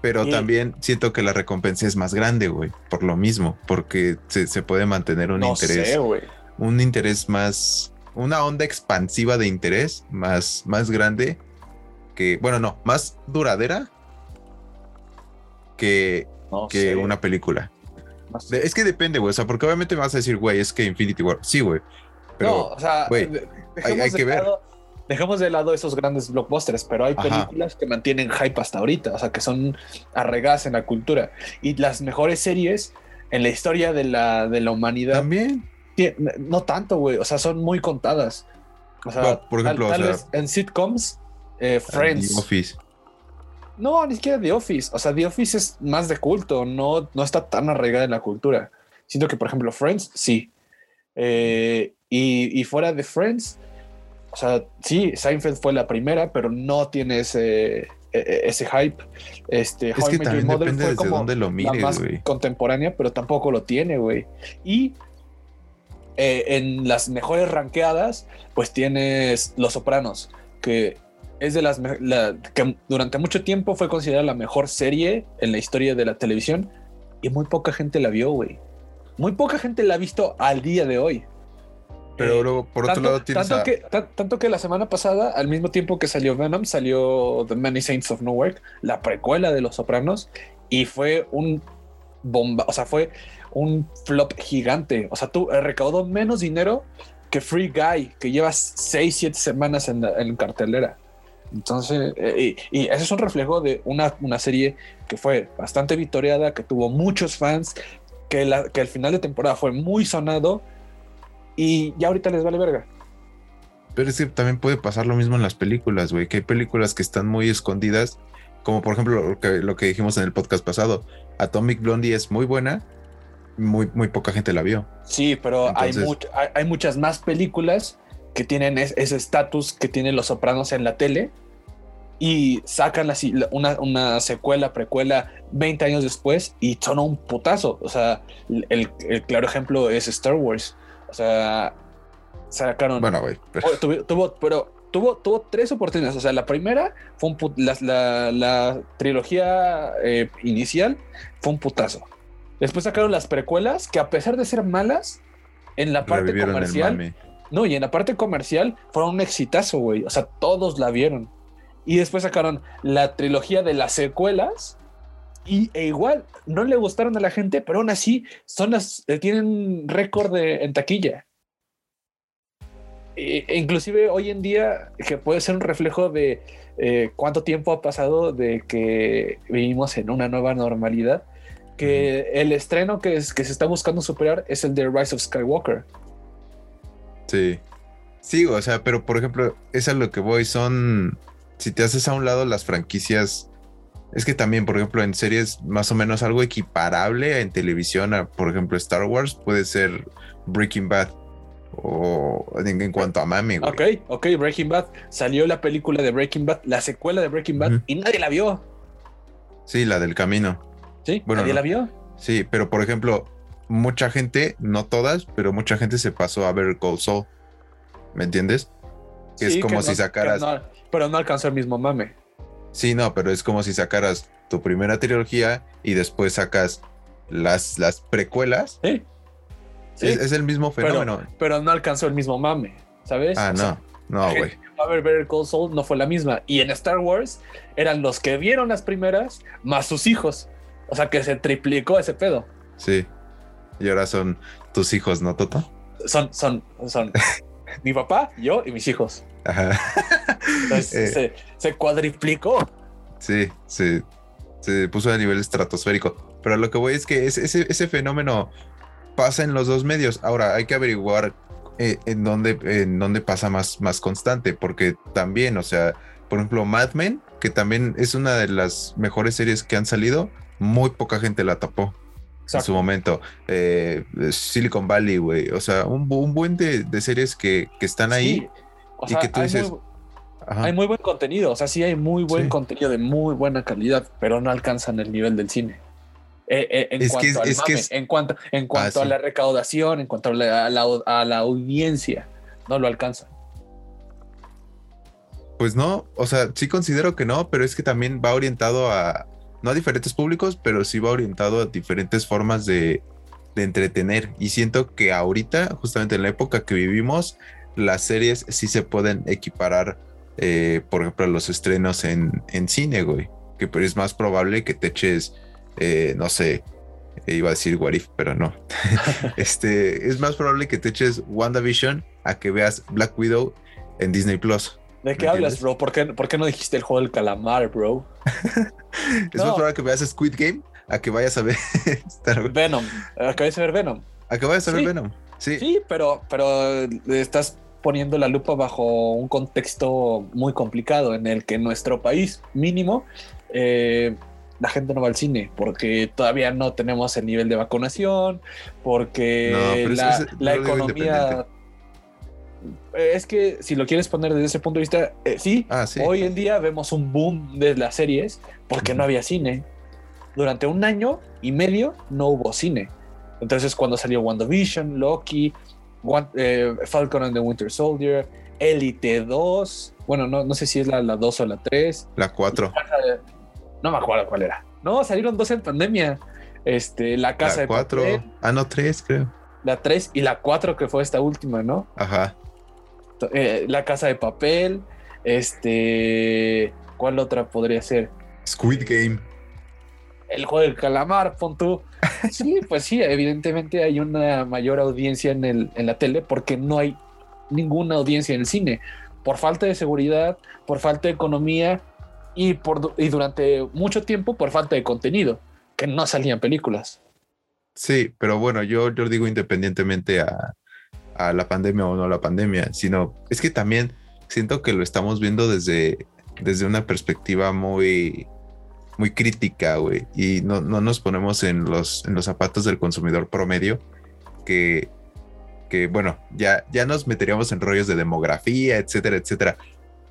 Pero también siento que la recompensa es más grande, güey, por lo mismo, porque se, puede mantener un interés. un interés más, una onda expansiva de interés más, más grande que, bueno, no, más duradera que, que una película. Es que depende, güey. O sea, porque obviamente me vas a decir, güey, es que Infinity War. Sí, güey. Pero, no, o sea, hay, que ver. dejemos de lado esos grandes blockbusters, pero hay películas que mantienen hype hasta ahorita, o sea, que son arregadas en la cultura. Y las mejores series en la historia de la, de la humanidad. También. No tanto, güey. O sea, son muy contadas. O sea, por ejemplo, en sitcoms, eh, Friends. The Office. No, ni siquiera The Office. O sea, The Office es más de culto, no, no está tan arraigada en la cultura. Siento que, por ejemplo, Friends, sí. Eh, y, fuera de Friends, o sea, sí, Seinfeld fue la primera, pero no tiene ese, e, e, ese hype. Este, es que también depende desde dónde lo mires, la más contemporánea, pero tampoco lo tiene, güey. Y eh, en las mejores ranqueadas, pues tienes Los Sopranos, que es de las que durante mucho tiempo fue considerada la mejor serie en la historia de la televisión y muy poca gente la vio, güey. Muy poca gente la ha visto al día de hoy. Pero luego, por otro lado, tienes tanto, que, tanto que la semana pasada, al mismo tiempo que salió Venom, salió The Many Saints of Newark, la precuela de Los Sopranos, y fue un bomba, o sea, fue un flop gigante. O sea, tú eh, recaudó menos dinero que Free Guy, que lleva 6, 7 semanas en, en cartelera. Entonces, eh, y, y, eso es un reflejo de una, una, serie que fue bastante victoriada, que tuvo muchos fans, que, la, que el final de temporada fue muy sonado y ya ahorita les vale verga. Pero es que también puede pasar lo mismo en las películas, güey, que hay películas que están muy escondidas, como por ejemplo lo que, lo que dijimos en el podcast pasado. Atomic Blondie es muy buena, muy, muy poca gente la vio. Sí, pero hay, hay, muchas más películas que tienen ese estatus que tienen los sopranos en la tele y sacan una, una, secuela, precuela 20 años después y son un putazo. O sea, el, claro ejemplo es Star Wars. O sea, sacaron. Bueno, güey. Pero... Tuvo, pero tuvo, tuvo tres oportunidades. O sea, la primera fue un la, la, trilogía eh, inicial fue un putazo. Después sacaron las precuelas que, a pesar de ser malas, en la parte comercial. No, y en la parte comercial fueron un exitazo, güey. O sea, todos la vieron. Y después sacaron la trilogía de las secuelas. Y e igual no le gustaron a la gente, pero aún así son las, eh, tienen récord en taquilla. E, e, inclusive hoy en día, que puede ser un reflejo de eh, cuánto tiempo ha pasado de que vivimos en una nueva normalidad, que el estreno que, es, que se está buscando superar es el de Rise of Skywalker. Sí. Sí, o sea, pero por ejemplo, es a lo que voy, son si te haces a un lado las franquicias Es que también, por ejemplo, en series más o menos algo equiparable en televisión a, por ejemplo, Star Wars puede ser Breaking Bad o en, cuanto a mami. Ok, ok, Breaking Bad. Salió la película de Breaking Bad, la secuela de Breaking Bad y nadie la vio. Sí, la del camino. Sí, bueno, nadie la vio. Sí, pero por ejemplo, mucha gente, no todas, pero mucha gente se pasó a ver Cold Soul. ¿Me entiendes? es como si sacaras. pero no alcanzó el mismo mame. Sí, no, pero es como si sacaras tu primera trilogía y después sacas las, las precuelas. Sí. Es, el mismo fenómeno. Pero, no alcanzó el mismo mame, ¿sabes? Ah, no. no, güey. Ver, Cold Soul no fue la misma. Y en Star Wars eran los que vieron las primeras más sus hijos. O sea que se triplicó ese pedo. Sí. Y ahora son tus hijos, ¿no, Toto? Son, son, son mi papá, yo y mis hijos. Ajá. Entonces eh. se, cuadriplicó. Sí, sí. Se puso a nivel estratosférico. Pero lo que voy es que ese, ese fenómeno pasa en los dos medios. Ahora hay que averiguar eh, en, dónde, en dónde pasa más, más constante, porque también, o sea, por ejemplo, Mad Men, que también es una de las mejores series que han salido, muy poca gente la tapó. En su momento, eh, Silicon Valley, güey. O sea, un, buen de, series que, están ahí y que tú dices. Hay muy buen contenido, o sea, sí hay muy buen contenido de muy buena calidad, pero no alcanzan el nivel del cine. Eh, eh, en, cuanto al mame, en cuanto, en cuanto a la recaudación, en cuanto a la, a la, audiencia, no lo alcanzan. Pues no, o sea, sí considero que no, pero es que también va orientado a, no a diferentes públicos, pero sí va orientado a diferentes formas de, de entretener. Y siento que ahorita, justamente en la época que vivimos, las series sí se pueden equiparar, eh, por ejemplo, los estrenos en, en cine, güey. Que pero es más probable que te eches eh, no sé, iba a decir What If, pero no. este, es más probable que te eches WandaVision a que veas Black Widow en Disney Plus. ¿De qué hablas, bro? ¿Por qué, ¿Por qué, no dijiste el juego del calamar, bro? es más probable que veas Squid Game a que vayas a ver Venom. A que vayas a ver Venom. A que vayas a ver Venom. Sí. Sí, pero, pero estás poniendo la lupa bajo un contexto muy complicado en el que nuestro país mínimo eh, la gente no va al cine porque todavía no tenemos el nivel de vacunación, porque la, economía... Es que si lo quieres poner desde ese punto de vista, eh, ah, sí, hoy en día vemos un boom de las series porque no había cine. Durante un año y medio no hubo cine. Entonces cuando salió WandaVision, Loki, eh, Falcon and the Winter Soldier, Elite 2, bueno, no, no sé si es la, la 2 o la 3. La 4. No me acuerdo cuál era. No, salieron dos en pandemia. Este, la casa de cuatro. Ah, no, tres, creo. La tres y la cuatro, que fue esta última, ¿no? Ajá. Eh, la casa de papel. Este. ¿Cuál otra podría ser? Squid Game. El juego del calamar, pon tú. Sí, pues sí, evidentemente hay una mayor audiencia en, el, en la tele porque no hay ninguna audiencia en el cine. Por falta de seguridad, por falta de economía y, por, y durante mucho tiempo por falta de contenido, que no salían películas. Sí, pero bueno, yo, yo digo independientemente a, a la pandemia o no la pandemia, sino es que también siento que lo estamos viendo desde, desde una perspectiva muy, muy crítica, güey, y no, no, nos ponemos en los, en los zapatos del consumidor promedio, que, que bueno, ya, ya nos meteríamos en rollos de demografía, etcétera, etcétera,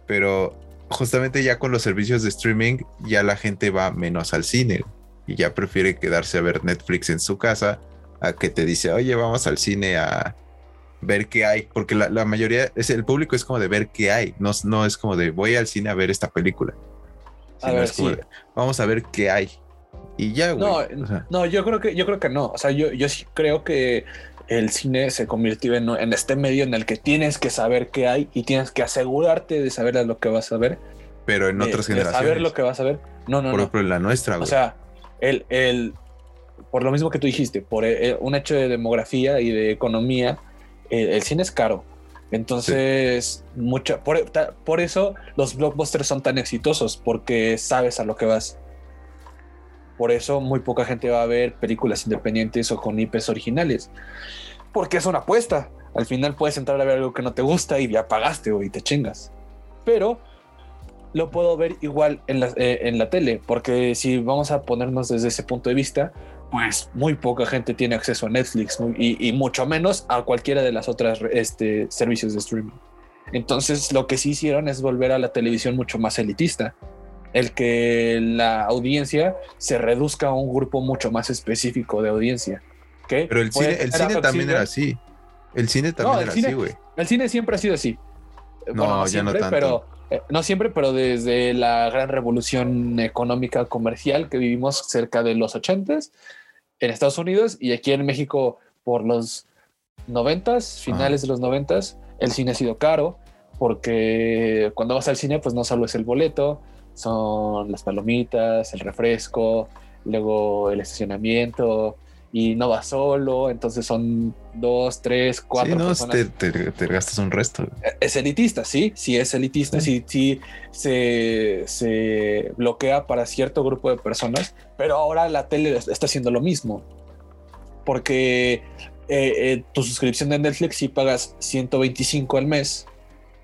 pero justamente ya con los servicios de streaming ya la gente va menos al cine y ya prefiere quedarse a ver Netflix en su casa a que te dice, oye, vamos al cine a ver qué hay, porque la, mayoría, es el público es como de ver qué hay, no, no es como de voy al cine a ver esta película. Vamos a ver qué hay. Y ya, güey. No, no, yo creo que, yo creo que no. O sea, yo, yo sí creo que el cine se convirtió en, este medio en el que tienes que saber qué hay y tienes que asegurarte de saber lo que vas a ver. Pero en otras generaciones. saber lo que vas a ver. No, no, por ejemplo, en la nuestra. O sea, el, el, por lo mismo que tú dijiste, por eh, un hecho de demografía y de economía, el, cine es caro. Entonces, mucha, por, por eso los blockbusters son tan exitosos, porque sabes a lo que vas. Por eso muy poca gente va a ver películas independientes o con IPs originales. Porque es una apuesta. Al final puedes entrar a ver algo que no te gusta y ya pagaste o y te chingas. Pero lo puedo ver igual en la, eh, en la tele, porque si vamos a ponernos desde ese punto de vista, pues muy poca gente tiene acceso a Netflix y, mucho menos a cualquiera de las otras este, servicios de streaming. Entonces lo que sí hicieron es volver a la televisión mucho más elitista, el que la audiencia se reduzca a un grupo mucho más específico de audiencia. Pero el cine, el cine también era así. El cine también era así, güey. El cine siempre ha sido así. No, ya no tanto. Pero, eh, no siempre, pero desde la gran revolución económica comercial que vivimos cerca de los ochentas en Estados Unidos y aquí en México por los noventas, finales de los noventas, el cine ha sido caro porque cuando vas al cine pues no solo es el boleto, son las palomitas, el refresco, luego el estacionamiento, y no va solo, entonces son dos, tres, cuatro. Sí, no, Te, gastas un resto. Es elitista, sí, sí es elitista, sí, sí, se, bloquea para cierto grupo de personas, pero ahora la tele está haciendo lo mismo. Porque eh, eh, tu suscripción de Netflix si pagas 125 al mes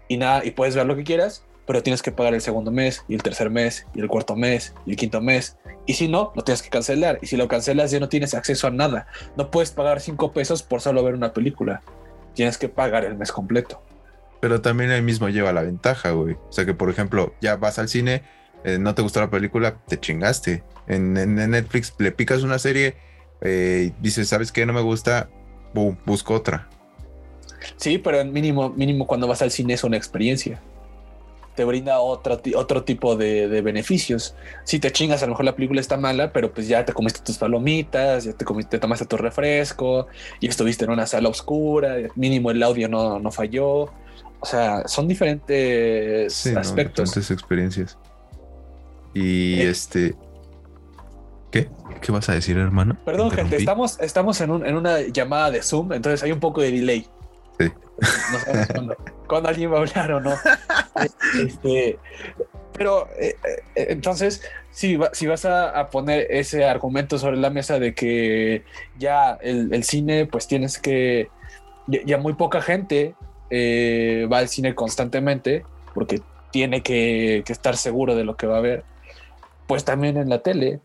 y nada, y puedes ver lo que quieras, pero tienes que pagar el segundo mes y el tercer mes y el cuarto mes y el quinto mes. Y si no, lo tienes que cancelar. Y si lo cancelas ya no tienes acceso a nada. No puedes pagar cinco pesos por solo ver una película. Tienes que pagar el mes completo. Pero también ahí mismo lleva la ventaja, güey. O sea que, por ejemplo, ya vas al cine, eh, no te gustó la película, te chingaste. En, Netflix le picas una serie, eh, dices, ¿sabes qué? No me gusta, boom, busco otra. Sí, pero mínimo, mínimo cuando vas al cine es una experiencia te brinda otro, otro tipo de, beneficios. Si te chingas, a lo mejor la película está mala, pero pues ya te comiste tus palomitas, ya te, comiste, tomaste tu refresco y estuviste en una sala oscura, mínimo el audio no, no falló. O sea, son diferentes aspectos. diferentes experiencias. Y eh. este. ¿Qué? ¿Qué vas a decir, hermano? Perdón, gente, estamos, estamos en, en una llamada de Zoom, entonces hay un poco de delay. No sabemos cuándo, alguien va a hablar o no. Este, pero eh, eh, entonces, si, si vas a, poner ese argumento sobre la mesa de que ya el, cine, pues tienes que, ya, muy poca gente eh, va al cine constantemente porque tiene que, que estar seguro de lo que va a ver, pues también en la tele,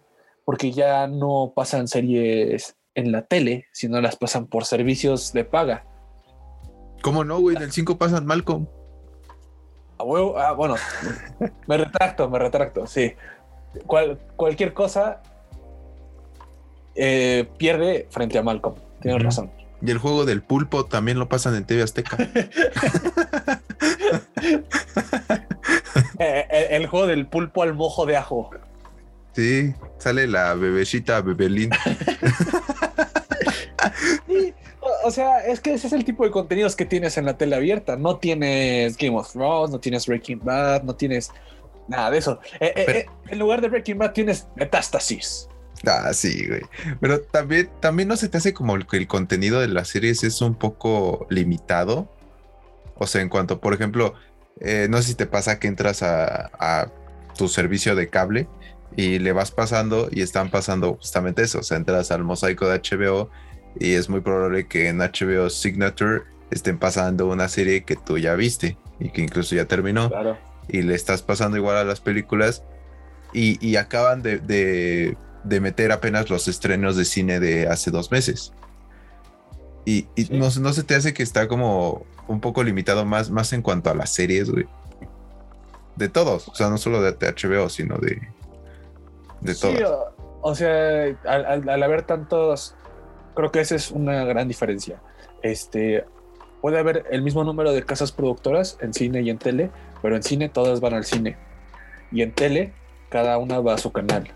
porque ya no pasan series en la tele, sino las pasan por servicios de paga. ¿Cómo no, güey? Del 5 pasan Malcolm. Ah, bueno, me retracto, me retracto, sí. cualquier cosa eh, pierde frente a Malcolm. Tienes razón. Y el juego del pulpo también lo pasan en TV Azteca. Eh, eh, el, juego del pulpo al mojo de ajo. Sí, sale la bebecita Bebelín. o sea, es que ese es el tipo de contenidos que tienes en la tele abierta. No tienes Game of Thrones, no tienes Breaking Bad, no tienes nada de eso. Eh, eh, eh, en lugar de Breaking Bad tienes Metástasis. Ah, sí, güey. Pero también, también no se te hace como que el contenido de las series es un poco limitado. O sea, en cuanto, por ejemplo, no sé si te pasa que entras a, a tu servicio de cable y le vas pasando y están pasando justamente eso. O sea, entras al mosaico de HBO y es muy probable que en HBO Signature estén pasando una serie que tú ya viste y que incluso ya terminó. Y le estás pasando igual a las películas y, acaban de, meter apenas los estrenos de cine de hace dos meses. Y, no, se te hace que está como un poco limitado más, más en cuanto a las series, güey. De todos, o sea, no solo de, HBO, sino de, de todos. o, sea, al haber tantos Creo que esa es una gran diferencia. Este, puede haber el mismo número de casas productoras en cine y en tele, pero en cine todas van al cine. Y en tele, cada una va a su canal.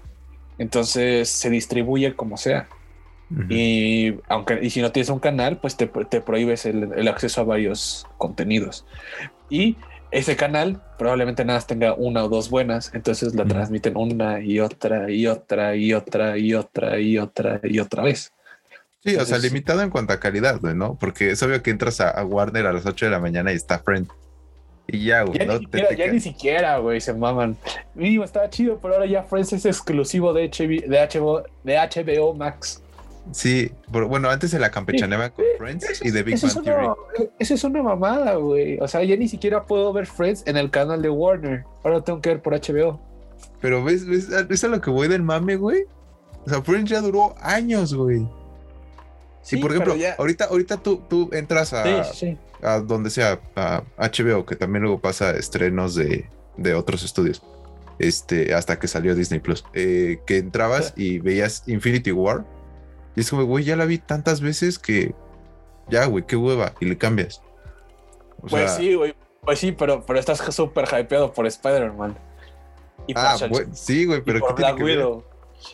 Entonces se distribuye como sea. Y aunque y si no tienes un canal, pues te, te prohíbes el, acceso a varios contenidos. Y ese canal probablemente nada más tenga una o dos buenas, entonces la transmiten una y otra y otra y otra y otra y otra y otra vez. Sí, o sea, limitado en cuanto a calidad, ¿no? Porque es obvio que entras a, Warner a las 8 de la mañana y está Friend. Y ya, güey. Ya, ¿no? ni, siquiera, ya ni siquiera, güey, se maman. Mínimo estaba chido, pero ahora ya Friends es exclusivo de, HBO, de, HBO, de HBO Max. Sí, bueno, antes se la campechaneaba con Friends y The Big Bang Theory. Eso es una mamada, güey. O sea, ya ni siquiera puedo ver Friends en el canal de Warner. Ahora tengo que ver por HBO. Pero ves, ves, es a lo que voy del mame, güey. O sea, Friends ya duró años, güey. Sí, por ejemplo, ahorita, ahorita tú, tú entras a, a donde sea, a HBO, que también luego pasa estrenos de, de otros estudios. Este, hasta que salió Disney Plus. Eh, que entrabas y veías Infinity War. Y es como, güey, ya la vi tantas veces que ya, güey, qué hueva. Y le cambias. pues sí, güey. Pues sí, pero, pero estás súper hypeado por Spider-Man. ah, sí, güey, pero por Black Widow.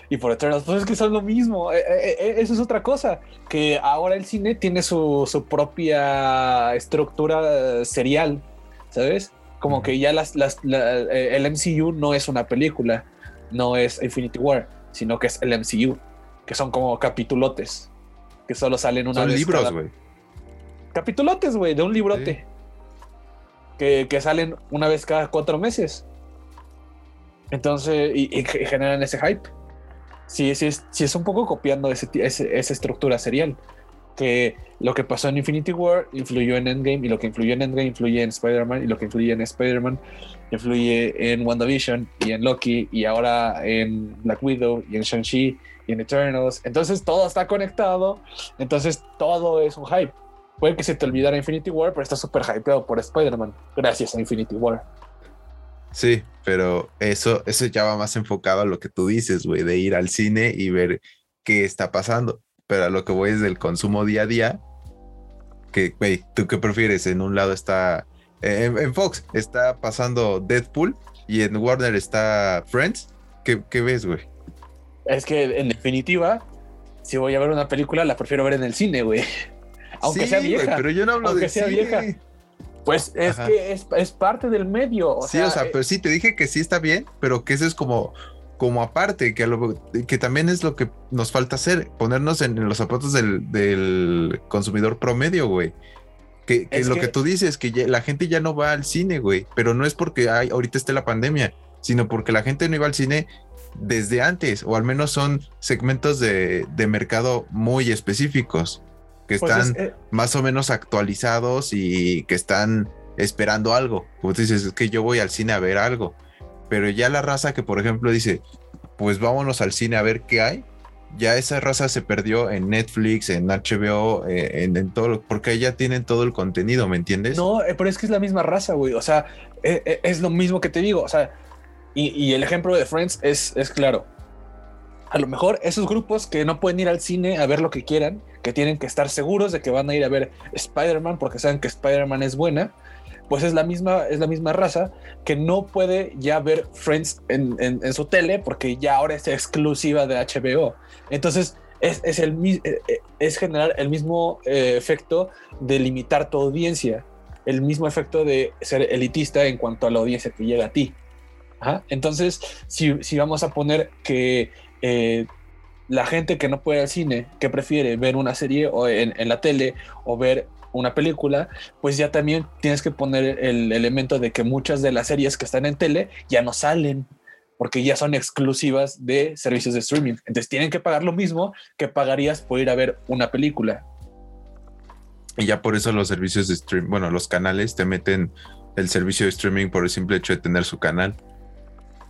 Y por Eternals, pues es que son lo mismo. Eh, eh, eso es otra cosa. Que ahora el cine tiene su, su propia estructura serial, ¿sabes? Como que ya las, las eh, el MCU no es una película, no es Infinity War, sino que es el MCU, que son como capitulotes, que solo salen una son libros, güey. Capitulotes, güey, de un librote. Que, que, salen una vez cada cuatro meses. Entonces, y, generan ese hype. Sí, sí, es, es un poco copiando esa estructura serial que lo que pasó en Infinity War influyó en Endgame y lo que influyó en Endgame influye en Spider-Man y lo que influye en Spider-Man influye en WandaVision y en Loki y ahora en Black Widow y en Shang-Chi y en Eternals. Entonces todo está conectado, entonces todo es un hype. Puede que se te olvidara Infinity War, pero está súper hypeado por Spider-Man gracias a Infinity War. Sí, pero eso, eso ya va más enfocado a lo que tú dices, güey, de ir al cine y ver qué está pasando pero a lo que voy es del consumo día a día. Que, güey, ¿tú qué prefieres? En un lado está. En, Fox está pasando Deadpool y en Warner está Friends. ¿Qué, qué ves, güey? Es que en definitiva, si voy a ver una película, la prefiero ver en el cine, güey. Aunque sea vieja. pero yo no hablo aunque de sea vieja. Pues es que es, es, parte del medio. sí, o sea, eh, pero sí, te dije que sí está bien, pero que eso es como como aparte, que, que también es lo que nos falta hacer, ponernos en, los zapatos del, consumidor promedio, güey. Que, es lo que... tú dices, que la gente ya no va al cine, güey, pero no es porque hay, ahorita esté la pandemia, sino porque la gente no iba al cine desde antes, o al menos son segmentos de, mercado muy específicos, que pues están eh, más o menos actualizados y que están esperando algo. Como tú dices, es que yo voy al cine a ver algo pero ya la raza que, por ejemplo, dice, pues vámonos al cine a ver qué hay, ya esa raza se perdió en Netflix, en HBO, eh, en, todo, porque ya tienen todo el contenido, ¿me entiendes? No, eh, pero es que es la misma raza, güey. O sea, es, lo mismo que te digo. O sea, y, el ejemplo de Friends es, es claro. A lo mejor esos grupos que no pueden ir al cine a ver lo que quieran, que tienen que estar seguros de que van a ir a ver Spider-Man porque saben que Spider-Man es buena, pues es la misma, es la misma raza que no puede ya ver Friends en, su tele porque ya ahora es exclusiva de HBO. Entonces es, el, eh, eh, es generar el mismo eh, efecto de limitar tu audiencia, el mismo efecto de ser elitista en cuanto a la audiencia que llega a ti. Entonces, si, si, vamos a poner que la gente que no puede al cine, que prefiere ver una serie o en, en la tele o ver una película, pues ya también tienes que poner el elemento de que muchas de las series que están en tele ya no salen porque ya son exclusivas de servicios de streaming. Entonces tienen que pagar lo mismo que pagarías por ir a ver una película. Y ya por eso los servicios de streaming, bueno, los canales te meten el servicio de streaming por el simple hecho de tener su canal.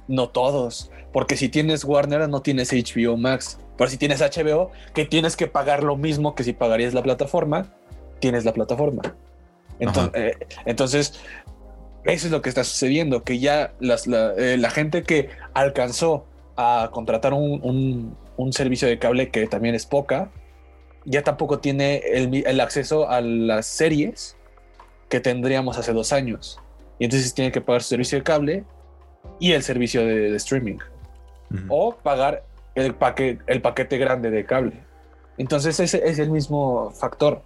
No todos, porque si tienes Warner no tienes HBO Max, pero si tienes HBO, que tienes que pagar lo mismo que si pagarías la plataforma, tienes la plataforma. Eh, entonces, eso es lo que está sucediendo, que ya eh, la, gente que alcanzó a contratar un, servicio de cable que también es poca, ya tampoco tiene el, acceso a las series que tendríamos hace dos años. Y entonces tiene que pagar su servicio de cable y el servicio de, streaming. O pagar el, paquete, el paquete grande de cable. Entonces ese es el mismo factor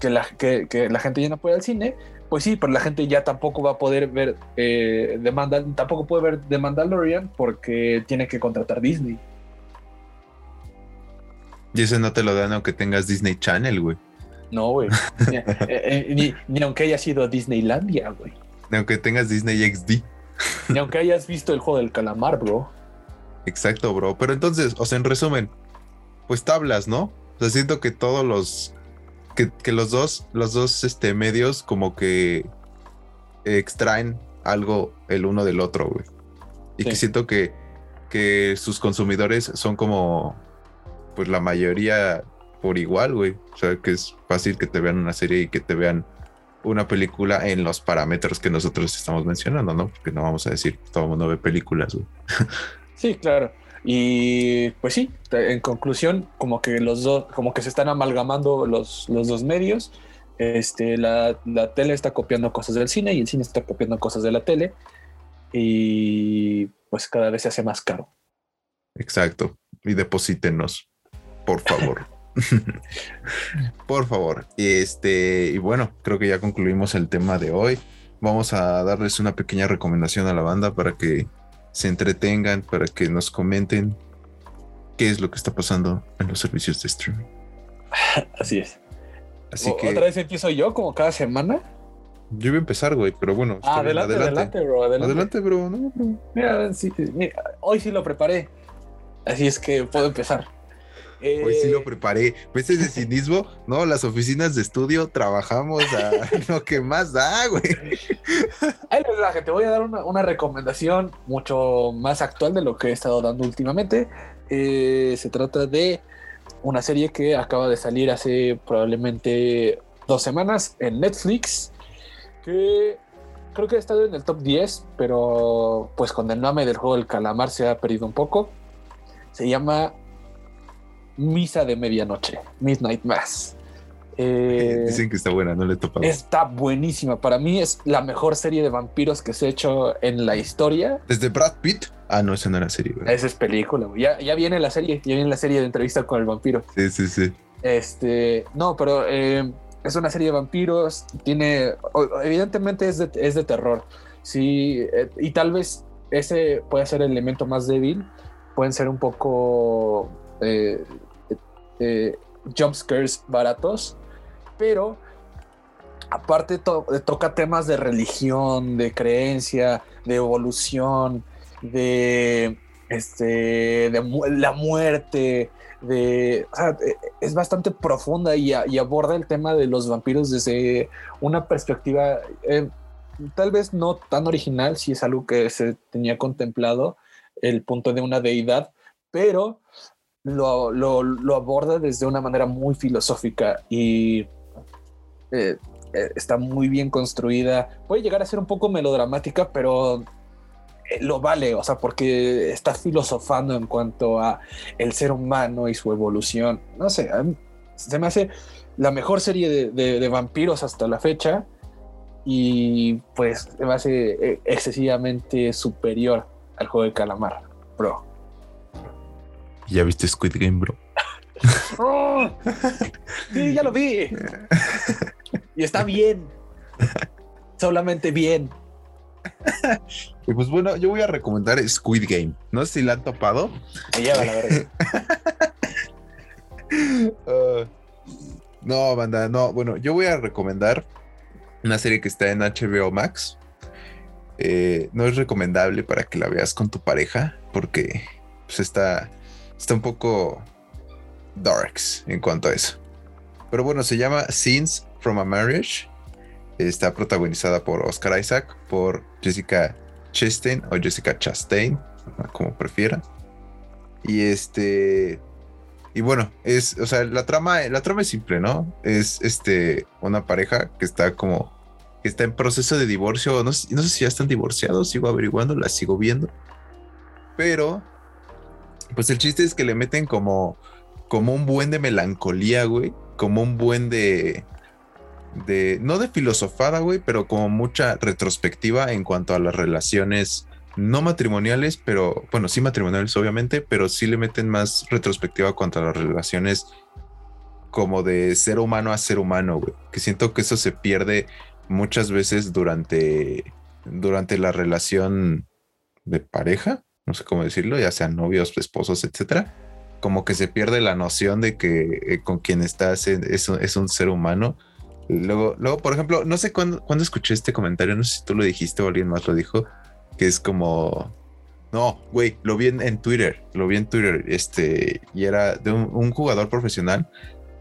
que la, que, la gente ya no puede al cine, pues sí, pero la gente ya tampoco va a poder ver eh, tampoco puede ver The Mandalorian porque tiene que contratar Disney. Y eso no te lo dan aunque tengas Disney Channel, güey. No, güey. Eh, eh, ni, aunque haya sido Disneylandia, güey. Ni aunque tengas Disney XD. Ni aunque hayas visto el juego del calamar, bro. Exacto, bro. Pero entonces, o sea, en resumen, pues tablas, ¿no? O sea, siento que todos los, que, los dos, los dos este, medios como que extraen algo el uno del otro, güey. Y que siento que, que sus consumidores son como, pues la mayoría por igual, güey. O sea, que es fácil que te vean una serie y que te vean una película en los parámetros que nosotros estamos mencionando, ¿no? Porque no vamos a decir todo el mundo ve películas, güey. Sí, claro. Y pues sí, en conclusión, como que los dos, como que se están amalgamando los, los dos medios. Este, la, la, tele está copiando cosas del cine y el cine está copiando cosas de la tele. Y pues cada vez se hace más caro. Exacto. Y deposítenos, por favor. por favor. Este, y bueno, creo que ya concluimos el tema de hoy. Vamos a darles una pequeña recomendación a la banda para que se entretengan, para que nos comenten qué es lo que está pasando en los servicios de streaming. Así es. Así que. ¿Otra vez empiezo yo como cada semana? Yo voy a empezar, güey, pero bueno. adelante, adelante, bro. Adelante, bro. No, bro. Mira, hoy sí lo preparé. Así es que puedo empezar. Hoy sí lo eh, preparé. ¿Ves ese cinismo? No, las oficinas de estudio trabajamos a lo que más da, güey. Ahí les te voy a dar una, recomendación mucho más actual de lo que he estado dando últimamente. Eh, se trata de una serie que acaba de salir hace probablemente dos semanas en Netflix, que creo que ha estado en el top 10, pero pues con el nombre del juego del calamar se ha perdido un poco. Se llama Misa de Medianoche, Midnight Mass. Eh, Dicen que está buena, no le he topado. Está buenísima. Para mí es la mejor serie de vampiros que se ha hecho en la historia. ¿Desde Brad Pitt? Ah, no, esa no era serie. Esa es película. Ya, ya viene la serie, ya viene la serie de entrevista con el vampiro. Sí, sí, sí. Este, no, pero eh, es una serie de vampiros. Tiene, evidentemente es de, es de terror. Sí, eh, y tal vez ese puede ser el elemento más débil. Pueden ser un poco eh, jumpscares baratos, pero aparte toca temas de religión, de creencia, de evolución, de, este, de la muerte, de, e, es bastante profunda y, aborda el tema de los vampiros desde una perspectiva eh, tal vez no tan original, si es algo que se tenía contemplado, el punto de una deidad, pero lo, lo, aborda desde una manera muy filosófica y eh, eh, está muy bien construida. Puede llegar a ser un poco melodramática, pero eh, lo vale, o sea, porque está filosofando en cuanto a el ser humano y su evolución. No sé, se me hace la mejor serie de, de vampiros hasta la fecha y pues se me hace excesivamente superior al juego de calamar, bro. ¿Ya viste Squid Game, bro? Oh, sí, ya lo vi. Y está bien. Solamente bien. Y pues bueno, yo voy a recomendar Squid Game. No sé si la han topado. Me la verdad. Ah, no, banda, no. Bueno, yo voy a recomendar una serie que está en HBO Max. Eh, no es recomendable para que la veas con tu pareja porque pues está está un poco darks en cuanto a eso. Pero bueno, se llama Scenes from a Marriage. Está protagonizada por Oscar Isaac, por Jessica Chastain o Jessica Chastain, como prefiera. Y este. Y bueno, es, o sea, la trama, la trama es simple, ¿no? Es este una pareja que está como que está en proceso de divorcio. No, no sé si ya están divorciados, sigo averiguando, la sigo viendo. Pero pues el chiste es que le meten como, como un buen de melancolía, güey. Como un buen de. de no de filosofada, güey, pero como mucha retrospectiva en cuanto a las relaciones no matrimoniales, pero bueno, sí matrimoniales, obviamente, pero sí le meten más retrospectiva cuanto a las relaciones como de ser humano a ser humano, güey. Que siento que eso se pierde muchas veces durante, durante la relación de pareja no sé cómo decirlo, ya sean novios, esposos, etcétera, como que se pierde la noción de que eh, con quien estás es, es, un ser humano. Luego, luego, por ejemplo, no sé cuándo, escuché este comentario, no sé si tú lo dijiste o alguien más lo dijo, que es como No, güey, lo vi en, Twitter, lo vi en Twitter, este, y era de un, jugador profesional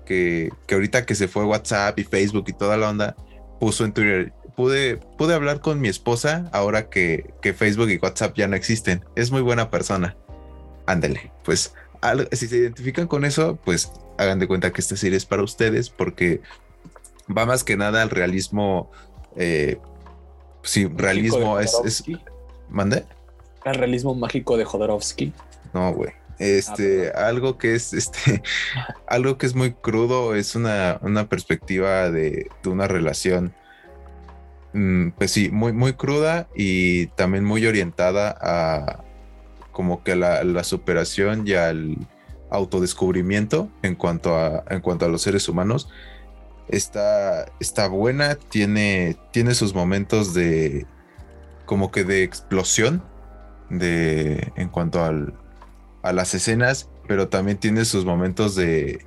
que, que, ahorita que se fue WhatsApp y Facebook y toda la onda, puso en Twitter, pude, pude hablar con mi esposa ahora que, que Facebook y WhatsApp ya no existen. Es muy buena persona. Ándale, pues si se identifican con eso, pues hagan de cuenta que esta serie es para ustedes porque va más que nada al realismo. Eh, sí, realismo es, es. ¿Mande? El realismo mágico de Jodorowsky. No, güey. Este, ah, algo que es este, algo que es muy crudo, es una, una perspectiva de, de, una relación, pues sí, muy, muy cruda y también muy orientada a como que la, la superación y al autodescubrimiento en cuanto a, en cuanto a los seres humanos. Está, está buena, tiene, tiene sus momentos de como que de explosión de en cuanto al, a las escenas, pero también tiene sus momentos de,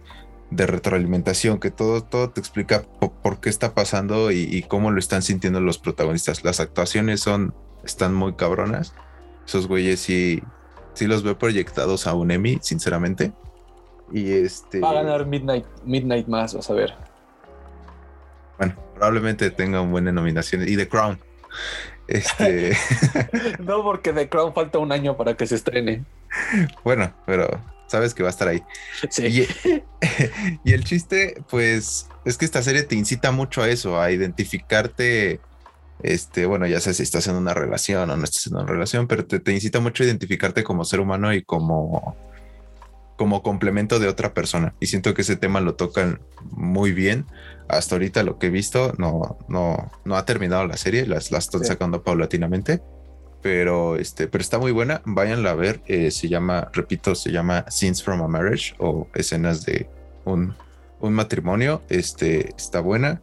de retroalimentación, que todo, todo te explica por, qué está pasando y, cómo lo están sintiendo los protagonistas. Las actuaciones son, están muy cabronas. Esos güeyes sí, sí los veo proyectados a un Emmy, sinceramente. Y este. Va a ganar Midnight, Midnight más, vas a ver. Bueno, probablemente tenga una buena nominación. Y The Crown. Este. no, porque The Crown falta un año para que se estrene. Bueno, pero sabes que va a estar ahí. Sí. Y, el chiste, pues, es que esta serie te incita mucho a eso, a identificarte. Este, bueno, ya sé si estás en una relación o no estás en una relación, pero te, te incita mucho a identificarte como ser humano y como como complemento de otra persona. Y siento que ese tema lo tocan muy bien. Hasta ahorita lo que he visto no, no, no ha terminado la serie, las, las están sacando paulatinamente. Pero, este, pero está muy buena. Váyanla a ver. Eh, se llama, repito, se llama Scenes from a Marriage o escenas de un, un matrimonio. Este está buena.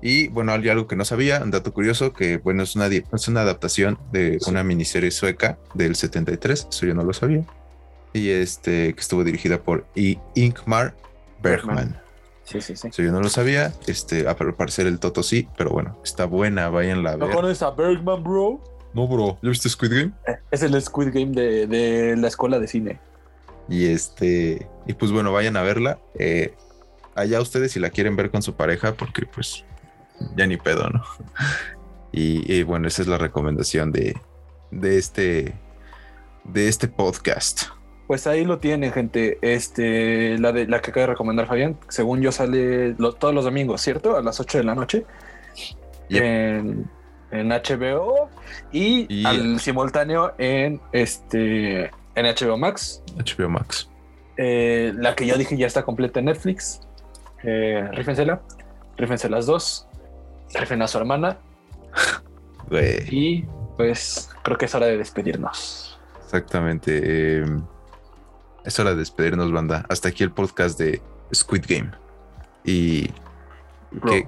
Y bueno, hay algo que no sabía, un dato curioso, que bueno, es una, es una adaptación de una miniserie sueca del 73, eso yo no lo sabía y este que estuvo dirigida por Inkmar Bergman. Sí, sí, sí. yo no lo sabía. Este, a parecer el Toto sí, pero bueno, está buena, váyanla a ver. ¿No conoces a Bergman, bro? No, bro. ¿Ya viste Squid Game? Eh, es el Squid Game de, la escuela de cine. Y este, y pues bueno, vayan a verla. Eh, allá ustedes si la quieren ver con su pareja, porque pues ya ni pedo, ¿no? Y, y bueno, esa es la recomendación de, de este, de este podcast. Pues ahí lo tienen, gente. Este, la de la que acaba de recomendar Fabián, según yo sale todos los domingos, ¿cierto? A las 8 de la noche. En, HBO y, al simultáneo en este en HBO Max. HBO Max. Eh, la que yo dije ya está completa en Netflix. Eh, rífensela. Rífense las dos. Rifen a su hermana. Y pues creo que es hora de despedirnos. Exactamente. Em, es hora de despedirnos, banda. Hasta aquí el podcast de Squid Game. Y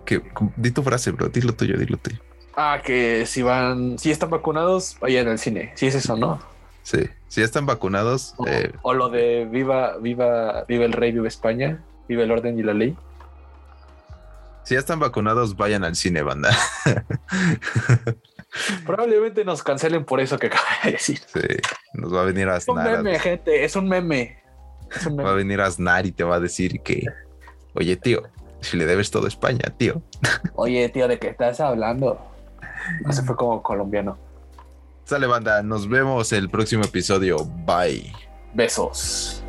que, di tu frase, bro. Dilo tuyo, dilo tuyo. Ah, que si van, si están vacunados, vayan al cine. Si es eso, ¿no? Sí, si están vacunados. O, eh, o, lo de viva, viva, viva el rey, viva España, viva el orden y la ley. Si ya están vacunados, vayan al cine, banda. Probablemente nos cancelen por eso que acaba de decir. Sí, nos va a venir a Es un meme, gente, es un meme. Va a venir a Aznar y te va a decir que, oye, tío, si le debes todo a España, tío. Oye, tío, ¿de qué estás hablando? No se fue como colombiano. Sale, banda, nos vemos el próximo episodio. Bye. Besos.